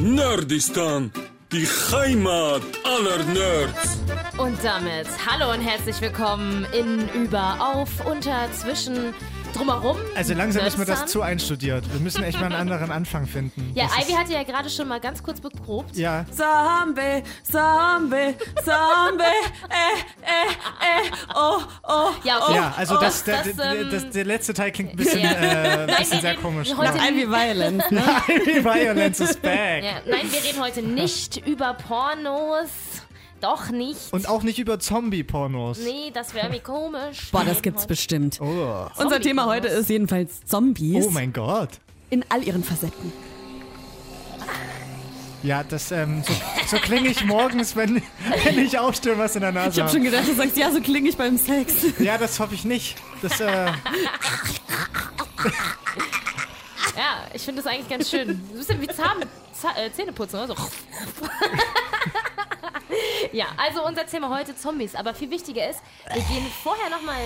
Nerdistan, die Heimat aller Nerds. Und damit hallo und herzlich willkommen in, über, auf, unter, zwischen, drumherum. Also langsam ist mir das zu einstudiert. Wir müssen echt mal einen anderen Anfang finden. Ja, Das Ivy hatte ja gerade schon mal ganz kurz beprobt. Ja, Zombie, Zombie, Zombie, äh, äh, äh, oh, oh. Ja, okay. ja also Oh, das, der, das, der, ähm, das, der letzte Teil klingt ein bisschen, Ja. äh, Nein, bisschen sehr komisch. heute- Nach Ivy Violence, ne? Ivy Violence is back. Ja, nein, wir reden heute nicht über Pornos. Doch nicht. Und auch nicht über Zombie-Pornos. nee, das wäre irgendwie komisch. Boah, das gibt's bestimmt. Oh. Unser Thema heute ist jedenfalls Zombies oh mein Gott. in all ihren Facetten. Ja, das, ähm, so, so klinge ich morgens, wenn, wenn ich aufstehe was in der Nase Ich habe schon gedacht, du sagst, ja, so klinge ich beim Sex. Ja, das hoffe ich nicht. Das, äh, Ja, ich finde das eigentlich ganz schön. Ein bisschen wie Zahn, Zah- äh, Zähneputzen, oder so. ja, also unser Thema heute Zombies. Aber viel wichtiger ist, wir gehen vorher nochmal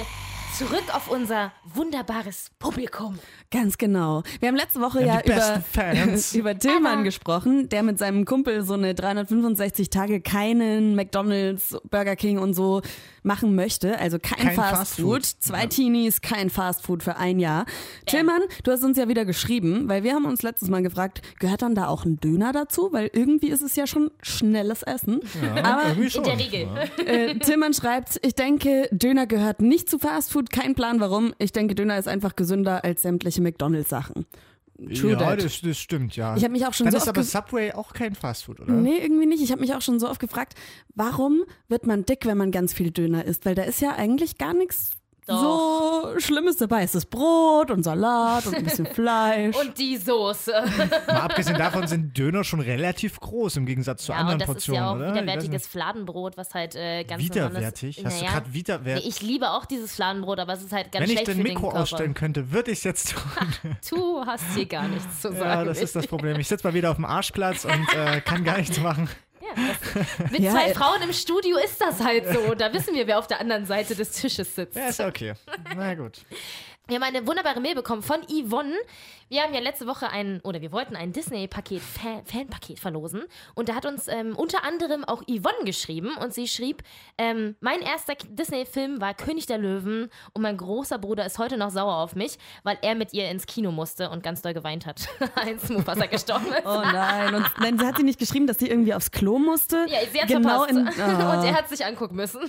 zurück auf unser wunderbares Publikum. Ganz genau. Wir haben letzte Woche Ja, ja, über, über Tillmann gesprochen, der mit seinem Kumpel so eine 365 Tage keinen McDonalds, Burger King und so machen möchte. Also kein, Kein Fast, Fast Food. Food. Zwei Teenies, kein Fast Food für ein Jahr. Tillmann, du hast uns ja wieder geschrieben, weil wir haben uns letztes Mal gefragt, gehört dann da auch ein Döner dazu? Weil irgendwie ist es ja schon schnelles Essen. Aber irgendwie In schon. der Regel. äh, Tillmann schreibt, ich denke, Döner gehört nicht zu Fast Food. Kein Plan warum. Ich denke, Döner ist einfach gesünder als sämtliche McDonalds-Sachen. True ja, das, das stimmt, ja. Ich habe mich auch schon Dann so ist oft aber Subway auch kein Fastfood, oder? Nee, irgendwie nicht. Ich habe mich auch schon so oft gefragt, warum wird man dick, wenn man ganz viel Döner isst? Weil da ist ja eigentlich gar nichts so Schlimmes dabei. Es ist Brot und Salat und ein bisschen Fleisch. Und die Soße. Mal abgesehen davon sind Döner schon relativ groß im Gegensatz zu Ja, anderen und das ist Portionen, ja auch oder? Ich widerwärtiges. Fladenbrot, was halt äh, ganz Widerwärtig? normales- Hast du Naja. gerade widerwärtig? Nee, ich liebe auch dieses Fladenbrot, aber es ist halt ganz Wenn ich schlecht dein für Mikro den ausstellen könnte, würde ich es jetzt tun. Du hast hier gar nichts zu sagen. Ja, das ist das Problem. Ich sitze mal wieder auf dem Arschplatz und äh, kann gar nichts machen. Mit Ja, zwei äh, Frauen im Studio ist das halt so. Da wissen wir, wer auf der anderen Seite des Tisches sitzt. Ja, ist okay. Na gut. Wir haben eine wunderbare Mail bekommen von Yvonne. Wir haben ja letzte Woche ein, oder wir wollten ein Disney-Paket, Fan- Fan-Paket verlosen. Und da hat uns ähm, unter anderem auch Yvonne geschrieben. Und sie schrieb, ähm, mein erster Disney-Film war König der Löwen. Und mein großer Bruder ist heute noch sauer auf mich, weil er mit ihr ins Kino musste und ganz doll geweint hat, als Mufasa gestorben ist. Oh nein. Und nein, sie hat sie nicht geschrieben, dass sie irgendwie aufs Klo musste. Ja, sie hat genau in, Ah. Und er hat sich angucken müssen.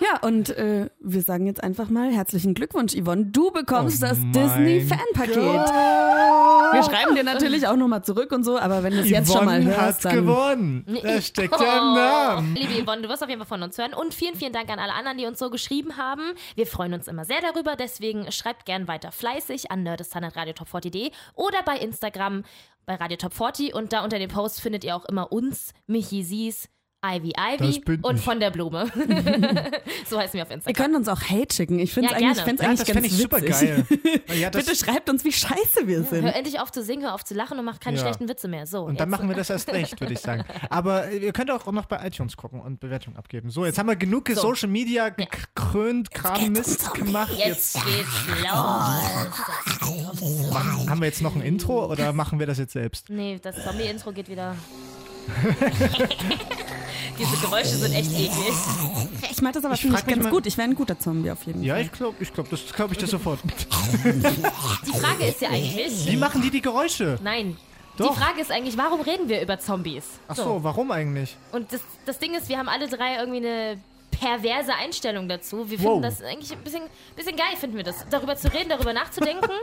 Ja, und äh, wir sagen jetzt einfach mal herzlichen Glückwunsch, Yvonne. Du bekommst Oh das Disney-Fan-Paket. Wir schreiben dir natürlich auch nochmal zurück und so, aber wenn du es jetzt schon mal hörst, hat dann. gewonnen. Das steckt ja im Namen. Oh. Liebe Yvonne, du wirst auf jeden Fall von uns hören. Und vielen, vielen Dank an alle anderen, die uns so geschrieben haben. Wir freuen uns immer sehr darüber. Deswegen schreibt gern weiter fleißig an nerdistan.radiotop40.de oder bei Instagram bei Radio Top 40. Und da unter dem Post findet ihr auch immer uns, Michi Sies, Ivy Ivy und von der Blume. so heißen wir auf Ihr Instagram. könnt uns auch Hate schicken. Ich finde es Ja, eigentlich, find's Ja, eigentlich das ganz fände ich super witzig. geil. Ja, das, Bitte schreibt uns, wie scheiße wir sind. Hör endlich auf zu singen, hör auf zu lachen und mach keine Ja. schlechten Witze mehr. So, und dann jetzt. machen wir das erst recht, würde ich sagen. Aber äh, ihr könnt auch noch bei iTunes gucken und Bewertungen abgeben. So, jetzt haben wir genug So. Social Media gekrönt, Kram Mist gemacht. Jetzt geht's los. Haben wir jetzt noch ein Intro oder machen wir das jetzt selbst? Nee, das Zombie-Intro geht wieder. Diese Geräusche sind echt eklig. Ich mache das aber mich ganz mal- gut. Ich wäre ein guter Zombie auf jeden Ja, Fall. ich glaube, ich glaub, das glaube ich dir sofort. Die Frage ist ja eigentlich. Wie machen die die Geräusche? Nein. Doch. Die Frage ist eigentlich, warum reden wir über Zombies? Ach so, warum eigentlich? Und das, das Ding ist, wir haben alle drei irgendwie eine perverse Einstellung dazu. Wir Wow. finden das eigentlich ein bisschen, bisschen geil, finden wir das. Darüber zu reden, darüber nachzudenken.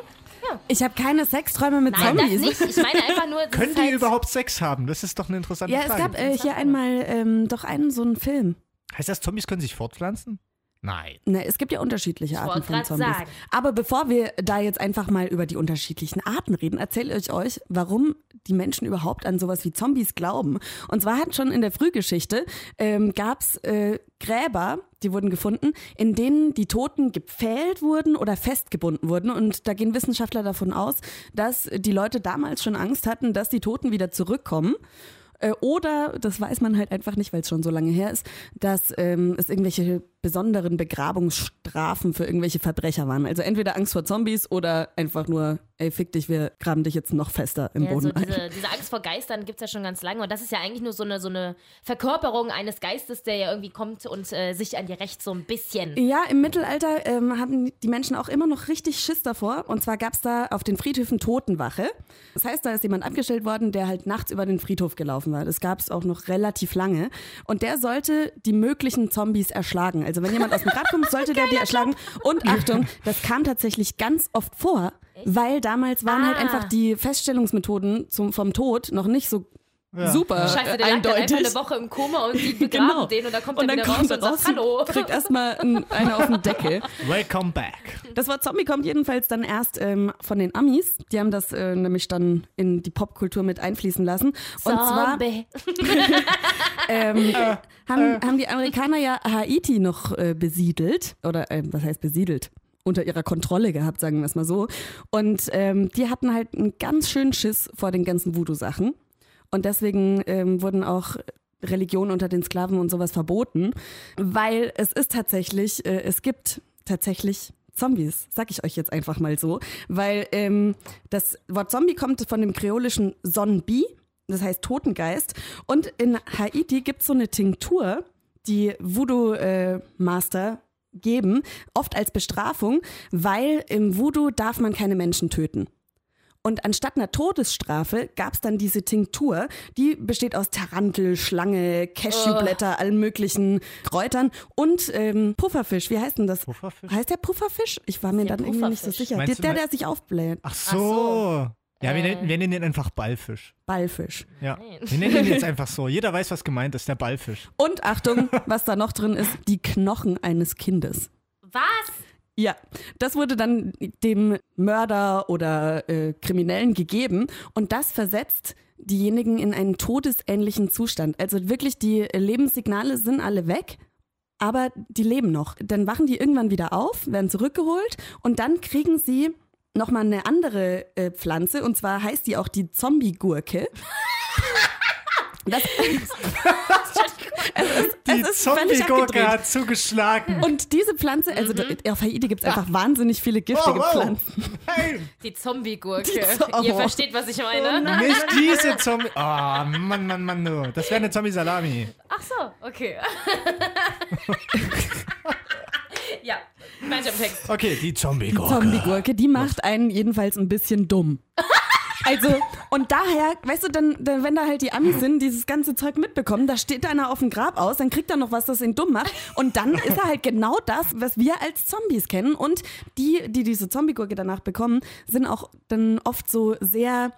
Ich habe keine Sexträume mit Nein, das Zombies. nicht. Ich meine einfach nur, das Können die halt, überhaupt Sex haben? Das ist doch eine interessante Ja, es Frage. gab äh, hier einmal ähm, doch einen so einen Film. heißt das, Zombies können sich fortpflanzen? Nein. Ne, es gibt ja unterschiedliche Arten von Zombies. sagen. Aber bevor wir da jetzt einfach mal über die unterschiedlichen Arten reden, erzähle ich euch, warum die Menschen überhaupt an sowas wie Zombies glauben. Und zwar hat schon in der Frühgeschichte ähm, gab es äh, Gräber, die wurden gefunden, in denen die Toten gepfählt wurden oder festgebunden wurden. Und da gehen Wissenschaftler davon aus, dass die Leute damals schon Angst hatten, dass die Toten wieder zurückkommen. Äh, Oder, das weiß man halt einfach nicht, weil es schon so lange her ist, dass ähm, es irgendwelche besonderen Begrabungsstrafen für irgendwelche Verbrecher waren. Also entweder Angst vor Zombies oder einfach nur ey, fick dich, wir graben dich jetzt noch fester im Ja, Boden so ein. diese, diese Angst vor Geistern gibt es ja schon ganz lange. Und das ist ja eigentlich nur so eine, so eine Verkörperung eines Geistes, der ja irgendwie kommt und äh, sich an dir rächt, so ein bisschen. Ja, im Mittelalter ähm, hatten die Menschen auch immer noch richtig Schiss davor. Und zwar gab es da auf den Friedhöfen Totenwache. Das heißt, da ist jemand abgestellt worden, der halt nachts über den Friedhof gelaufen war. Das gab es auch noch relativ lange. Und der sollte die möglichen Zombies erschlagen. Also wenn jemand aus dem Grab kommt, sollte der die erschlagen. Und Achtung, das kam tatsächlich ganz oft vor, weil damals waren halt Ah. einfach die Feststellungsmethoden zum, vom Tod noch nicht so super Scheiße, äh, der lag dann eindeutig. einfach eine Woche im Koma und die begraben Genau. den und dann kommt und er dann wieder kommt raus und sagt Hallo. kriegt erstmal ein, einer auf den Deckel. Welcome back. Das Wort Zombie kommt jedenfalls dann erst ähm, von den Amis. Die haben das äh, nämlich dann in die Popkultur mit einfließen lassen. Und zwar Zombie. ähm, haben, haben die Amerikaner ja Haiti noch äh, besiedelt. Oder äh, was heißt besiedelt? Unter ihrer Kontrolle gehabt, sagen wir es mal so. Und ähm, die hatten halt einen ganz schönen Schiss vor den ganzen Voodoo-Sachen. Und deswegen ähm, wurden auch Religionen unter den Sklaven und sowas verboten, weil es ist tatsächlich, äh, es gibt tatsächlich Zombies, sag ich euch jetzt einfach mal so, weil ähm, das Wort Zombie kommt von dem kreolischen Zombie, das heißt Totengeist. Und in Haiti gibt es so eine Tinktur, die Voodoo-Master geben, oft als Bestrafung, weil im Voodoo darf man keine Menschen töten. Und anstatt einer Todesstrafe gab es dann diese Tinktur, die besteht aus Tarantel, Schlange, Cashewblätter, allen möglichen Kräutern und ähm, Pufferfisch. Wie heißt denn das? Pufferfisch? Heißt der Pufferfisch? Ich war mir dann irgendwie nicht so sicher. Der, der, der sich aufbläht. Ach so. so. Ja, wir, Äh. nennen, wir nennen ihn einfach Ballfisch. Ballfisch. Ja. Wir nennen ihn jetzt einfach so. Jeder weiß, was gemeint ist, der Ballfisch. Und Achtung, was da noch drin ist, die Knochen eines Kindes. Was? Ja, das wurde dann dem Mörder oder äh, Kriminellen gegeben und das versetzt diejenigen in einen todesähnlichen Zustand. Also wirklich, die Lebenssignale sind alle weg, aber die leben noch. Dann wachen die irgendwann wieder auf, werden zurückgeholt und dann kriegen sie nochmal eine andere äh, Pflanze und zwar heißt die auch die Zombie-Gurke. Das, Die Zombie-Gurke hat zugeschlagen. Und diese Pflanze, also da, auf Haiti gibt es einfach wahnsinnig viele giftige Wow, wow. Pflanzen. Hey, Die Zombie-Gurke. Zo- Ihr oh. versteht, was ich meine? nicht diese Zombie. Oh, Mann, Mann, Mann, du. Das wäre eine Zombie-Salami. Ach so, okay. ja. Okay, die Zombie-Gurke. Zombie-Gurke, die macht einen jedenfalls ein bisschen dumm. Also, und daher, weißt du, dann, dann, wenn da halt die Amis sind, dieses ganze Zeug mitbekommen, da steht einer auf dem Grab aus, dann kriegt er noch was, das ihn dumm macht. Und dann ist er halt genau das, was wir als Zombies kennen. Und die, die diese Zombie-Gurke danach bekommen, sind auch dann oft so sehr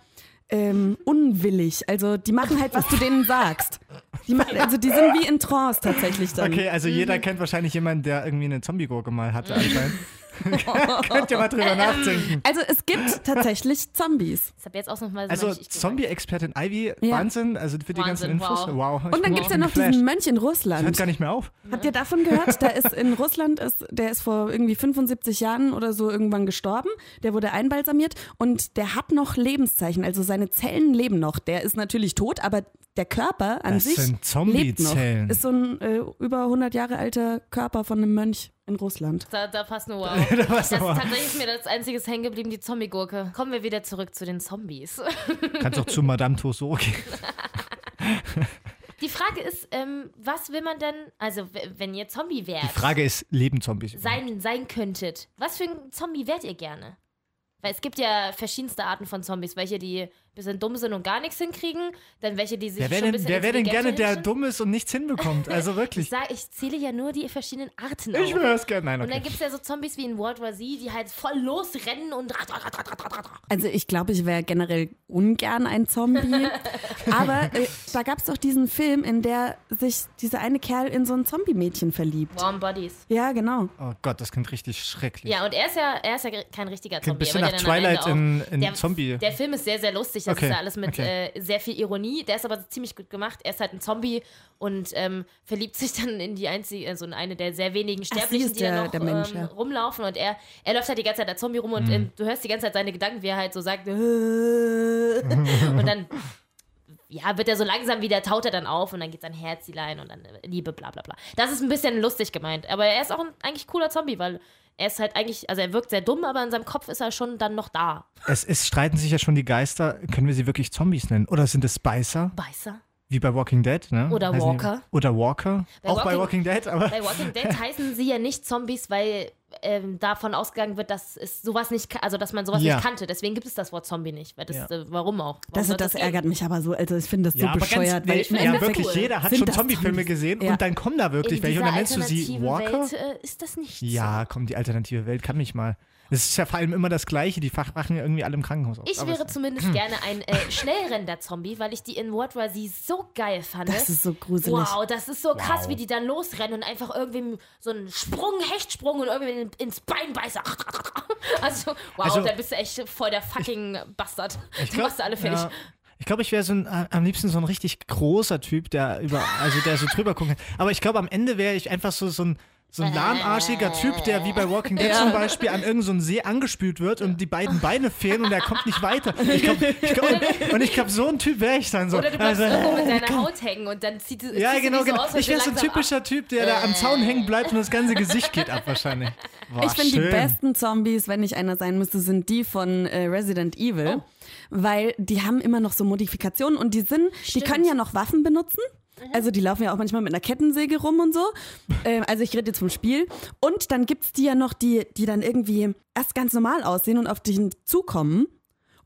ähm, unwillig. Also, die machen halt, was du denen sagst. Die machen, also, die sind wie in Trance tatsächlich dann. Okay, also jeder kennt wahrscheinlich jemanden, der irgendwie eine Zombie-Gurke mal hatte anscheinend. Könnt ihr mal drüber nachdenken. Also, es gibt tatsächlich Zombies. Das hab jetzt auch noch mal so Also. Zombie-Expertin Ivy, Ja. Wahnsinn, also für die ganzen Wahnsinn, Infos. wow. Wow. ich Und dann gibt es ich ja noch geflasht. diesen Mönch in Hört Russland. gar nicht mehr auf. Habt ihr davon gehört? Da ist in Russland, ist, der ist vor irgendwie 75 Jahren oder so irgendwann gestorben. Der wurde einbalsamiert und der hat noch Lebenszeichen. Also seine Zellen leben noch. Der ist natürlich tot, aber der Körper an Das sich sind lebt noch. Ist so ein äh, über 100 Jahre alter Körper von einem Mönch in Russland. Da, da passt nur wow. Da war's das wow. ist tatsächlich mir das einzige hängen geblieben, die Zombie-Gurke. Kommen wir wieder zurück zu den Zombies. Kannst auch zu Madame Tussauds gehen. Die Frage ist, ähm, was will man denn, also wenn ihr Zombie wärt, Die Frage ist, leben Zombies? sein, sein könntet, was für ein Zombie wärt ihr gerne? Weil es gibt ja verschiedenste Arten von Zombies, welche die bisschen dumm sind und gar nichts hinkriegen, dann welche, die sich Wer wäre schon ein denn, bisschen wer wär denn gerne der dumm ist und nichts hinbekommt? Also Ich, wirklich. sag, ich zähle ja nur die verschiedenen Arten Ich will das gerne. Nein, Und dann okay. gibt es ja so Zombies wie in World War Z, die halt voll losrennen und Also ich glaube, ich wäre generell ungern ein Zombie. Aber äh, da gab es doch diesen Film, in der sich dieser eine Kerl in so ein Zombie-Mädchen verliebt. Warm Bodies. Ja, genau. Oh Gott, das klingt richtig schrecklich. Ja, und er ist ja, er ist ja kein richtiger Klingt ein Zombie. bisschen nach Twilight in, in der, Zombie. Der Film ist sehr, sehr lustig. Das Okay, ist ja alles mit okay. äh, sehr viel Ironie. Der ist aber ziemlich gut gemacht. Er ist halt ein Zombie und ähm, verliebt sich dann in die einzige, also in eine der sehr wenigen Sterblichen, ist die da der- noch der Mensch, ähm, ja. rumlaufen. Und er, er läuft halt die ganze Zeit als Zombie rum Mhm. und ähm, du hörst die ganze Zeit seine Gedanken, wie er halt so sagt. und dann ja, wird er so langsam wieder, taut er dann auf und dann geht sein Herzilein und dann äh, Liebe, bla bla bla. Das ist ein bisschen lustig gemeint, aber er ist auch ein eigentlich cooler Zombie, weil er ist halt eigentlich, also er wirkt sehr dumm, aber in seinem Kopf ist er schon dann noch da. Es, es streiten sich ja schon die Geister. Können wir sie wirklich Zombies nennen? Oder sind es Beißer? Beißer. Wie bei Walking Dead, ne? Oder Heißen die- Walker. Oder Walker. Bei Auch bei Walking- Walking Dead, aber. Bei Walking Dead heißen sie ja nicht Zombies, weil ähm, davon ausgegangen wird, dass es sowas nicht, also dass man sowas Ja. nicht kannte. Deswegen gibt es das Wort Zombie nicht. Weil das, Ja. äh, warum auch? Warum Das, das gehen? ärgert mich aber so. Also ich finde das so ja, aber bescheuert. ganz, weil nee, im ja, wirklich, cool. jeder hat sind schon das Zombie-Filme gesehen Ja. und dann kommen da wirklich In welche. Und dann nennst du sie Walker? Welt äh, ist das nicht Ja, komm, die alternative Welt kann mich mal. Es ist ja vor allem immer das Gleiche. Die wachen ja irgendwie alle im Krankenhaus auf. Ich Aber wäre es- zumindest gerne ein äh, Schnellrenner-Zombie, weil ich die in World War Z so geil fand. Das ist so gruselig. Wow, das ist so krass, Wow. wie die dann losrennen und einfach irgendwie so einen Sprung, Hechtsprung und irgendwie in- ins Bein beißen. Also, wow, Also- da bist du echt voll der fucking Bastard. Ich Du glaub, machst alle fertig. Ja, ich glaube, ich wäre so ein, äh, am liebsten so ein richtig großer Typ, der über, also der so drüber gucken kann. Aber ich glaube, am Ende wäre ich einfach so, so ein so ein lahmarschiger Typ, der wie bei Walking Dead zum Beispiel an irgendeinem so See angespült wird und die beiden Beine fehlen und er kommt nicht weiter. Ich glaub, ich glaub, und ich glaube, so ein Typ wäre ich dann so. Oder du bleibst Also, irgendwo mit deiner Haut hängen und dann zieht, ja, ziehst genau, so genau. aus, Ich wäre so ein typischer Typ, der da am Zaun hängen bleibt und das ganze Gesicht geht ab wahrscheinlich. Boah, Ich finde die besten Zombies, wenn ich einer sein müsste, sind die von äh, Resident Evil. Oh. Weil die haben immer noch so Modifikationen und die sind, die können ja noch Waffen benutzen. Also die laufen ja auch manchmal mit einer Kettensäge rum und so. Ähm, also ich rede jetzt vom Spiel. Und dann gibt's die ja noch, die, die dann irgendwie erst ganz normal aussehen und auf dich zukommen.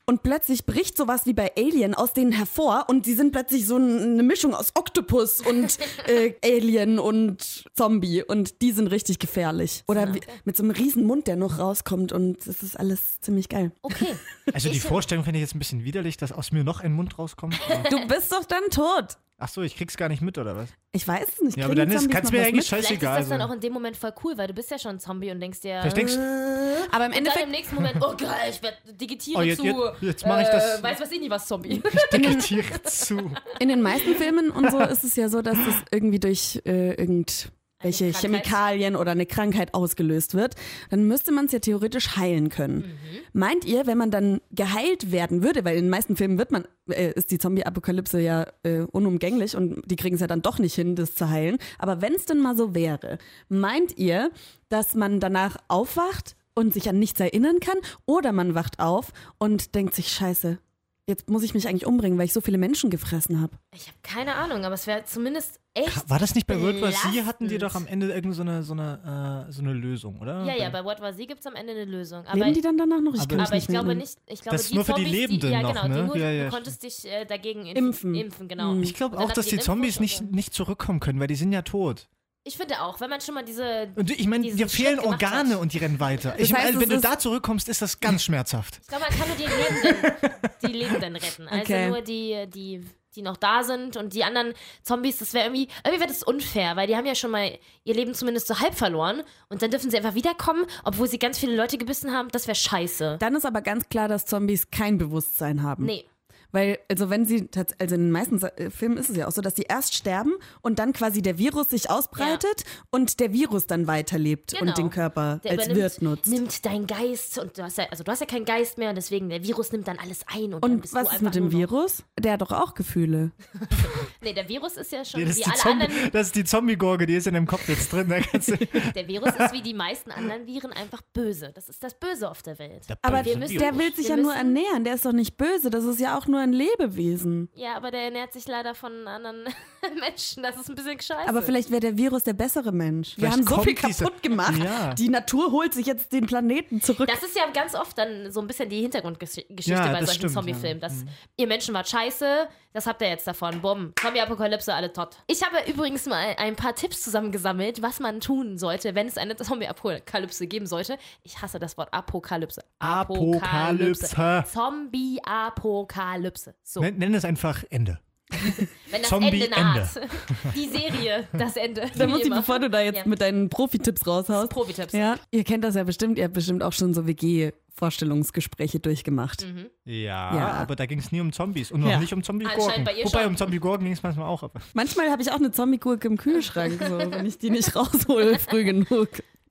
Und plötzlich bricht sowas wie bei Alien aus denen hervor und sie sind plötzlich so eine Mischung aus Oktopus und äh, Alien und Zombie und die sind richtig gefährlich. Oder wie, mit so einem riesen Mund, der noch rauskommt und das ist alles ziemlich geil. Okay. Also die Vorstellung finde ich jetzt ein bisschen widerlich, dass aus mir noch ein Mund rauskommt. Du bist doch dann tot. Ach so, ich krieg's gar nicht mit, oder was? Ich weiß es nicht. Ja, aber dann ist- noch mir eigentlich mit? scheiße- Vielleicht ist das dann so. auch in dem Moment voll cool, weil du bist ja schon ein Zombie und denkst dir. Vielleicht denkst Aber im Endeffekt im nächsten Moment, oh geil, ich werde digitiere Oh, jetzt- zu. jetzt- jetzt mach ich das- Äh, weiß was ich nicht, was Zombie. Digitiere zu. in den meisten Filmen und so ist es ja so, dass das irgendwie durch äh, irgendwelche Eine Krankheit. Chemikalien oder eine Krankheit ausgelöst wird. Dann müsste man es ja theoretisch heilen können. Mhm. Meint ihr, wenn man dann geheilt werden würde, weil in den meisten Filmen wird man, äh, ist die Zombie-Apokalypse ja äh, unumgänglich und die kriegen es ja dann doch nicht hin, das zu heilen. Aber wenn es denn mal so wäre, meint ihr, dass man danach aufwacht und sich an nichts erinnern kann? Oder man wacht auf und denkt sich, scheiße, jetzt muss ich mich eigentlich umbringen, weil ich so viele Menschen gefressen habe. Ich habe keine Ahnung, aber es wäre zumindest echt. War das nicht bei World War Z? Hatten die doch am Ende irgend so eine, so eine, äh, so eine Lösung, oder? Ja, ja, bei World War Z gibt es am Ende eine Lösung. Aber, Leben die dann danach noch? Ich aber- aber nicht ich glaube nicht. Ich glaube, Das ist die nur für die Zombies, Lebenden die, ja, noch, genau, ne? Die nur, Ja, ja, du konntest dich äh, dagegen Impfen. impfen genau. Mhm. Ich glaube auch, dass die einen Zombies nicht, nicht zurückkommen können, weil die sind ja tot. Ich finde auch, wenn man schon mal diese. Und ich meine, dir fehlen Organe hat. und die rennen weiter. Das Ich meine, wenn du da zurückkommst, ist das ganz schmerzhaft. Ich glaube, man kann nur die Lebenden, die Lebenden retten. Also Okay. nur die, die, die noch da sind und die anderen Zombies, das wäre irgendwie, irgendwie wäre das unfair, weil die haben ja schon mal ihr Leben zumindest so halb verloren und dann dürfen sie einfach wiederkommen, obwohl sie ganz viele Leute gebissen haben. Das wäre scheiße. Dann ist aber ganz klar, dass Zombies kein Bewusstsein haben. Nee. Weil, also wenn sie, also in den meisten äh, Filmen ist es ja auch so, dass sie erst sterben und dann quasi der Virus sich ausbreitet und der Virus dann weiterlebt Genau. und den Körper Der als Wirt nutzt. Nimmt deinen Geist und du hast ja, also du hast ja keinen Geist mehr und deswegen der Virus nimmt dann alles ein und, dann Und bist was du ist mit dem Virus? Der hat doch auch Gefühle. Nee, der Virus ist ja schon Nee, das, wie ist die alle Zombie, anderen. das ist die Zombie-Gurke, die ist in deinem Kopf jetzt drin. Der Virus ist wie die meisten anderen Viren einfach böse. Das ist das Böse auf der Welt. Aber wir müssen- der will sich wir ja nur ernähren. Der ist doch nicht böse. Das ist ja auch nur ein Lebewesen. Ja, aber der ernährt sich leider von anderen Menschen. Das ist ein bisschen scheiße. Aber vielleicht wäre der Virus der bessere Mensch. Wir Vielleicht haben so viel diese- kaputt gemacht. Ja. Die Natur holt sich jetzt den Planeten zurück. Das ist ja ganz oft dann so ein bisschen die Hintergrundgeschichte Ja, bei solchen Zombie-Filmen. ja. Dass ihr Menschen wart scheiße, das habt ihr jetzt davon. Bumm. Zombie-Apokalypse, alle tot. Ich habe übrigens mal ein paar Tipps zusammengesammelt, was man tun sollte, wenn es eine Zombie-Apokalypse geben sollte. Ich hasse das Wort Apokalypse. Apokalypse. Zombie-Apokalypse. So. nenn, nenn es einfach Ende. Wenn das Zombie- Ende naht. Die Serie, das Ende. Da muss ich, bevor du da jetzt Ja. mit deinen Profi-Tipps raushaust. Profi-Tipps. Ja, ihr kennt das ja bestimmt. Ihr habt bestimmt auch schon so WG-Vorstellungsgespräche durchgemacht. Mhm. Ja, Ja. aber da ging es nie um Zombies und noch Ja. nicht um Zombie-Gurken. Wobei, schon. um Zombie-Gurken ging es manchmal auch. Aber Manchmal habe ich auch eine Zombie-Gurke im Kühlschrank, so, wenn ich die nicht raushole früh genug.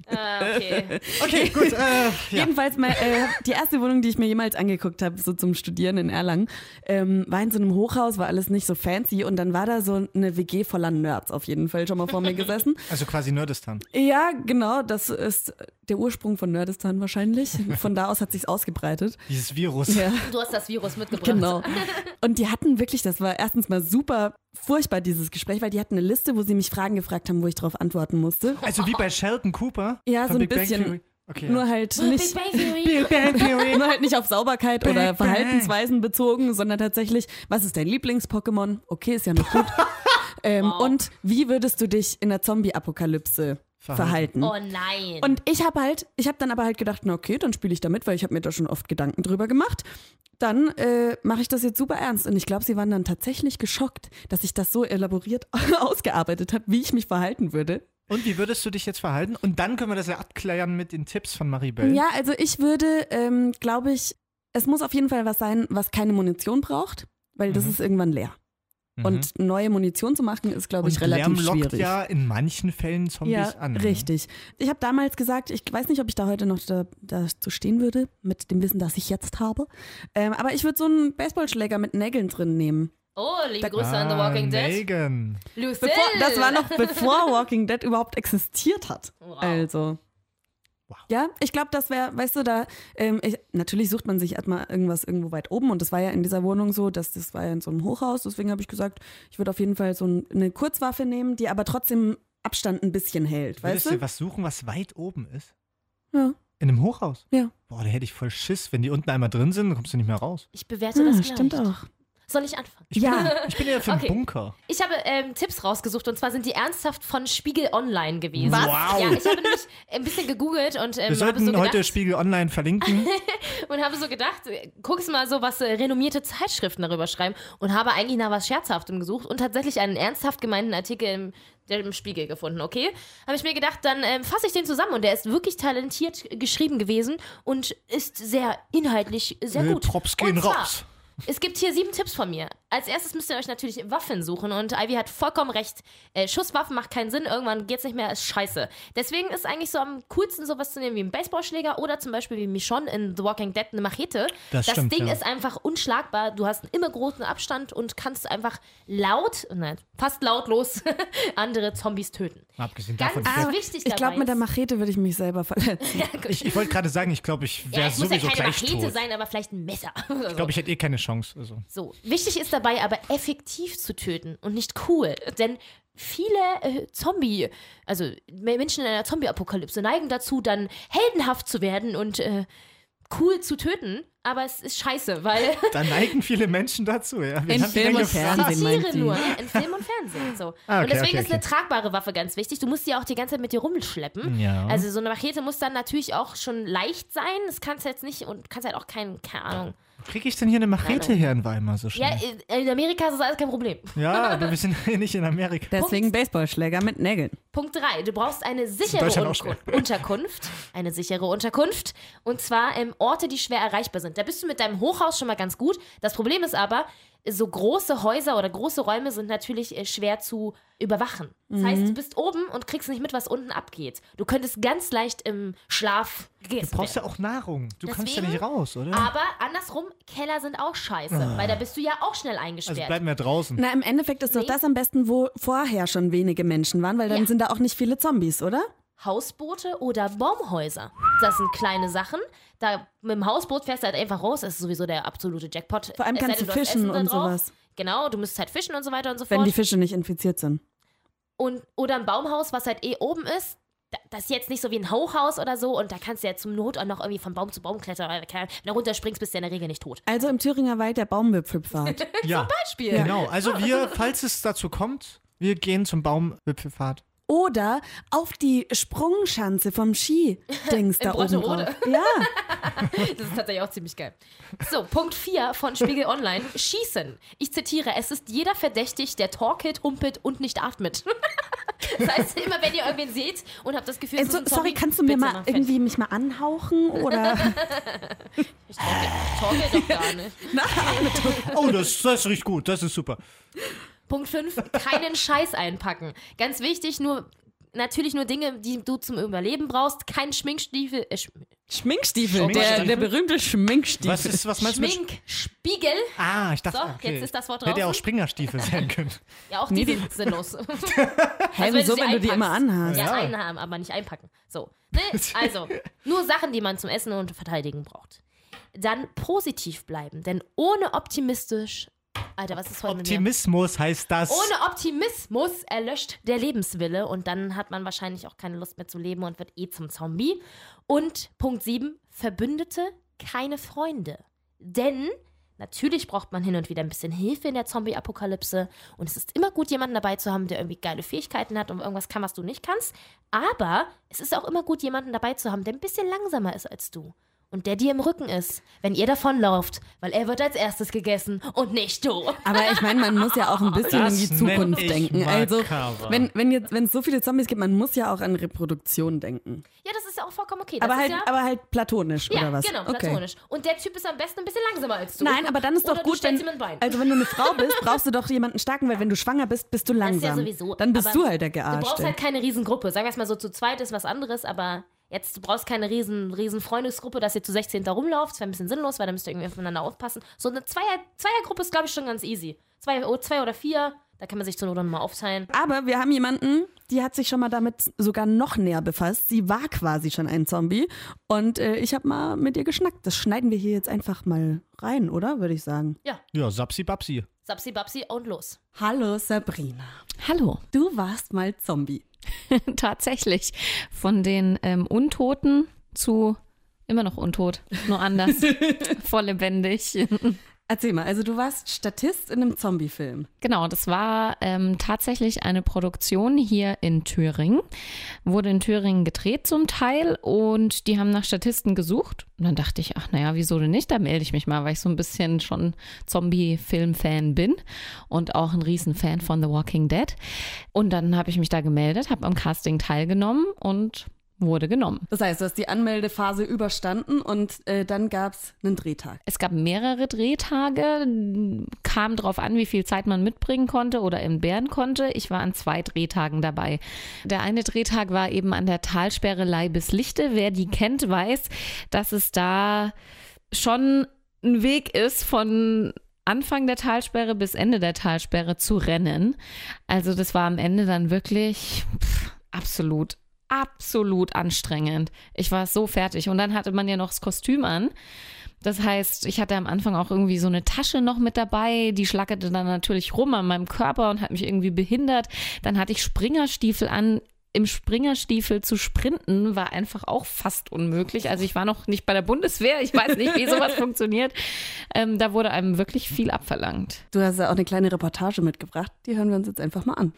Ah, okay. Okay, gut. Äh, ja. Jedenfalls, mal, äh, die erste Wohnung, die ich mir jemals angeguckt habe, so zum Studieren in Erlangen, ähm, war in so einem Hochhaus, war alles nicht so fancy und dann war da so eine WG voller Nerds auf jeden Fall schon mal vor mir gesessen. Also quasi Nerdistan. Ja, genau, das ist der Ursprung von Nerdistan wahrscheinlich. Von da aus hat sich's ausgebreitet. Dieses Virus. Ja. Du hast das Virus mitgebracht. Genau. Und die hatten wirklich, das war erstens mal super furchtbar, dieses Gespräch, weil die hatten eine Liste, wo sie mich Fragen gefragt haben, wo ich darauf antworten musste. Also wie bei Sheldon Cooper. Ja, von so ein Big Bang bisschen. Okay. Nur halt Big nicht, Bang. Big Bang nur halt nicht auf Sauberkeit Bang, oder bang. Verhaltensweisen bezogen, sondern tatsächlich, was ist dein Lieblings-Pokémon? Okay, ist ja noch gut. ähm, Wow. Und wie würdest du dich in der Zombie-Apokalypse Verhalten. verhalten? Oh nein. Und ich habe halt, ich habe dann aber halt gedacht, na okay, dann spiele ich damit, weil ich habe mir da schon oft Gedanken drüber gemacht. Dann äh, mache ich das jetzt super ernst. Und ich glaube, sie waren dann tatsächlich geschockt, dass ich das so elaboriert ausgearbeitet habe, wie ich mich verhalten würde. Und wie würdest du dich jetzt verhalten? Und dann können wir das ja abklären mit den Tipps von Maribel. Ja, also ich würde, ähm, glaube ich, es muss auf jeden Fall was sein, was keine Munition braucht, weil das Mhm. ist irgendwann leer. Mhm. Und neue Munition zu machen, ist, glaube ich, Und relativ Lärm lockt schwierig. ja in manchen Fällen Zombies Ja, an. ne? richtig. Ich habe damals gesagt, ich weiß nicht, ob ich da heute noch da, dazu stehen würde, mit dem Wissen, das ich jetzt habe. Ähm, aber ich würde so einen Baseballschläger mit Nägeln drin nehmen. oh, liebe Grüße Ah, an The Walking Dead. Bevor, das war noch bevor Walking Dead überhaupt existiert hat. Wow. Also. Wow. Ja, ich glaube, das wäre, weißt du, da, ähm, ich, natürlich sucht man sich erstmal irgendwas irgendwo weit oben und das war ja in dieser Wohnung so, dass das war ja in so einem Hochhaus, deswegen habe ich gesagt, ich würde auf jeden Fall so ein, eine Kurzwaffe nehmen, die aber trotzdem Abstand ein bisschen hält, Würdest weißt du du? was suchen, was weit oben ist? Ja. In einem Hochhaus? Ja. Boah, da hätte ich voll Schiss. Wenn die unten einmal drin sind, dann kommst du nicht mehr raus. Ich bewerte Ah, das gleich. stimmt auch. Soll ich anfangen? Ich Ja. bin, ich bin eher für einen Okay. Bunker. Ich habe ähm, Tipps rausgesucht und zwar sind die ernsthaft von Spiegel Online gewesen. Was? Wow. Ja, ich habe nämlich ein bisschen gegoogelt und ähm, Wir habe sollten so, heute gedacht, Spiegel Online verlinken. und habe so gedacht, äh, guckst mal so, was äh, renommierte Zeitschriften darüber schreiben und habe eigentlich nach was Scherzhaftem gesucht und tatsächlich einen ernsthaft gemeinten Artikel im, im Spiegel gefunden, okay? Habe ich mir gedacht, dann ähm, fasse ich den zusammen und der ist wirklich talentiert geschrieben gewesen und ist sehr inhaltlich sehr Äh, gut. Props gehen und zwar, raus. Es gibt hier sieben Tipps von mir. Als erstes müsst ihr euch natürlich Waffen suchen und Ivy hat vollkommen recht. Äh, Schusswaffen macht keinen Sinn, irgendwann geht's nicht mehr, ist scheiße. Deswegen ist eigentlich so am coolsten sowas zu nehmen wie ein Baseballschläger oder zum Beispiel wie Michonne in The Walking Dead eine Machete. Das stimmt, Ding ja. ist einfach unschlagbar. Du hast einen immer großen Abstand und kannst einfach laut, nein, fast lautlos andere Zombies töten. Abgesehen Ganz davon. wichtig Ich dabei glaube, mit der Machete würde ich mich selber verletzen. Ich, ich wollte gerade sagen, ich glaube, ich ja, wäre es muss ja sowieso keine gleich Machete tot. sein, aber vielleicht ein Messer. Ich glaube, ich hätte eh keine Chance. Also. So, wichtig ist dabei aber effektiv zu töten und nicht cool. Denn viele äh, Zombie, also Menschen in einer Zombie-Apokalypse neigen dazu, dann heldenhaft zu werden und äh, cool zu töten. Aber es ist scheiße, weil Da neigen viele Menschen dazu, ja. Wen In Film und? Fernsehen. Tiere sie. nur, ja, in Film und Fernsehen. So. Ah, okay, und deswegen okay, ist eine okay. tragbare Waffe ganz wichtig. Du musst die auch die ganze Zeit mit dir rumschleppen. Ja. Also so eine Machete muss dann natürlich auch schon leicht sein. Das kannst du jetzt nicht und kannst halt auch kein, keine Ahnung. Kriege ich denn hier eine Machete her in Weimar so Ja, schnell? in in Amerika ist das alles kein Problem. Ja, aber wir sind hier nicht in Amerika. Deswegen Baseballschläger mit Nägeln. Punkt 3. Du brauchst eine sichere Unkun- Unterkunft. Eine sichere Unterkunft. Und zwar ähm, Orte, die schwer erreichbar sind. Da bist du mit deinem Hochhaus schon mal ganz gut. Das Problem ist aber, so große Häuser oder große Räume sind natürlich äh, schwer zu überwachen. Das heißt, du bist oben und kriegst nicht mit, was unten abgeht. Du könntest ganz leicht im Schlaf Du gegessen brauchst werden. ja auch Nahrung. Du kannst ja Deswegen- nicht raus, oder? Aber andersrum, Keller sind auch scheiße, weil da bist du ja auch schnell also eingesperrt. bleiben wir draußen. Na, im Endeffekt ist doch das am besten, wo vorher schon wenige Menschen waren, weil dann Ja. sind da auch nicht viele Zombies, oder? Hausboote oder Baumhäuser. Das sind kleine Sachen. Da mit dem Hausboot fährst du halt einfach raus. Das ist sowieso der absolute Jackpot. Vor allem Es kannst du fischen und sowas. Genau, du müsstest halt fischen und so weiter und so Wenn fort. die Fische nicht infiziert sind. und, oder ein Baumhaus, was halt eh oben ist. Da- Das ist jetzt nicht so wie ein Hochhaus oder so und da kannst du ja zum Not auch noch irgendwie von Baum zu Baum klettern. weil Wenn du runterspringst, bist du in der Regel nicht tot. Also im Thüringer Wald der Baumwipfelpfad. Ja, Beispiel. genau. Also wir, falls es dazu kommt, wir gehen zum Baumwipfelfahrt. Oder auf die Sprungschanze vom Ski-Dings da oben drauf. Ja, Das ist tatsächlich auch ziemlich geil. So, Punkt 4 von Spiegel Online. Schießen. Ich zitiere, es ist jeder verdächtig, der torkelt, humpelt und nicht atmet. Das heißt, immer wenn ihr irgendwen seht und habt das Gefühl, es ist also, ein sorry, Zombie, kannst du mir mal irgendwie mich mal anhauchen? Oder? Ich torkel, torkel doch gar nicht. Oh, das, das riecht gut. Das ist super. Punkt 5, keinen Scheiß einpacken. Ganz wichtig, nur natürlich nur Dinge, die du zum Überleben brauchst. Kein Schminkstiefel. Äh, Sch Schminkstiefel, der, der berühmte Schminkstiefel. Was ist, was meinst du. Schminkspiegel. Ah, ich dachte, So, okay. jetzt ist das Wort Hätte ja auch. Springerstiefel sein können. Ja, auch die sind sinnlos. Hä, Also, wieso, sie wenn du die immer anhast? Ja, Ja. einhaben, aber nicht einpacken. So. Ne? Also, nur Sachen, die man zum Essen und Verteidigen braucht. Dann positiv bleiben, denn ohne optimistisch. Alter, was ist heute? Optimismus heißt das. Ohne Optimismus erlöscht der Lebenswille und dann hat man wahrscheinlich auch keine Lust mehr zu leben und wird eh zum Zombie. Und Punkt 7, Verbündete, keine Freunde. Denn natürlich braucht man hin und wieder ein bisschen Hilfe in der Zombie-Apokalypse und es ist immer gut, jemanden dabei zu haben, der irgendwie geile Fähigkeiten hat und irgendwas kann, was du nicht kannst. Aber es ist auch immer gut, jemanden dabei zu haben, der ein bisschen langsamer ist als du. Und der dir im Rücken ist, wenn ihr davonlauft, weil er wird als erstes gegessen und nicht du. Aber ich meine, man muss ja auch ein bisschen Das in die Zukunft denken. Also, wenn, wenn jetzt, wenn es so viele Zombies gibt, man muss ja auch an Reproduktion denken. Ja, das ist ja auch vollkommen okay. Das Aber ist halt, ja, aber halt platonisch, ja, oder was? genau, platonisch. Und der Typ ist am besten ein bisschen langsamer als du. Nein, aber dann ist Oder doch du gut, wenn, stellst ihm ein Bein. also wenn du eine Frau bist, brauchst du doch jemanden starken, weil wenn du schwanger bist, bist du das ist ja langsam. sowieso. Dann bist aber du halt der Du brauchst Gearschte. halt keine Riesengruppe. Sagen wir es mal so, zu zweit ist was anderes, aber jetzt, du brauchst keine riesen, riesen Freundesgruppe, dass ihr zu 16 da rumlauft. Das wäre ein bisschen sinnlos, weil dann müsst ihr irgendwie aufeinander aufpassen. So eine Zweier, Zweiergruppe ist, glaube ich, schon ganz easy. Zwei, oh, zwei oder vier, da kann man sich zur Not dann mal aufteilen. Aber wir haben jemanden, die hat sich schon mal damit sogar noch näher befasst. Sie war quasi schon ein Zombie. Und äh, ich habe mal mit ihr geschnackt. Das schneiden wir hier jetzt einfach mal rein, oder? Würde ich sagen. Ja, Sapsi Babsi. Sapsi, Babsi und los. Hallo Sabrina. Hallo. Du warst mal Zombie. Tatsächlich. Von den ähm, Untoten zu immer noch untot, nur anders. Voll lebendig. Erzähl mal, also du warst Statist in einem Zombie-Film. Genau, das war ähm, tatsächlich eine Produktion hier in Thüringen. Wurde in Thüringen gedreht zum Teil und die haben nach Statisten gesucht. Und dann dachte ich, ach naja, wieso denn nicht? Da melde ich mich mal, weil ich so ein bisschen schon Zombie-Film-Fan bin und auch ein Riesenfan von The Walking Dead. Und dann habe ich mich da gemeldet, habe am Casting teilgenommen und wurde genommen. Das heißt, du hast die Anmeldephase überstanden und äh, dann gab es einen Drehtag. Es gab mehrere Drehtage, kam drauf an, wie viel Zeit man mitbringen konnte oder entbehren konnte. Ich war an zwei Drehtagen dabei. Der eine Drehtag war eben an der Talsperre Leibeslichte. Wer die kennt, weiß, dass es da schon ein Weg ist von Anfang der Talsperre bis Ende der Talsperre zu rennen. Also das war am Ende dann wirklich pff, absolut absolut anstrengend. Ich war so fertig. Und dann hatte man ja noch das Kostüm an. Das heißt, ich hatte am Anfang auch irgendwie so eine Tasche noch mit dabei, die schlackerte dann natürlich rum an meinem Körper und hat mich irgendwie behindert. Dann hatte ich Springerstiefel an. Im Springerstiefel zu sprinten war einfach auch fast unmöglich. Also ich war noch nicht bei der Bundeswehr, ich weiß nicht, wie sowas funktioniert. Ähm, da wurde einem wirklich viel abverlangt. Du hast ja auch eine kleine Reportage mitgebracht. Die hören wir uns jetzt einfach mal an.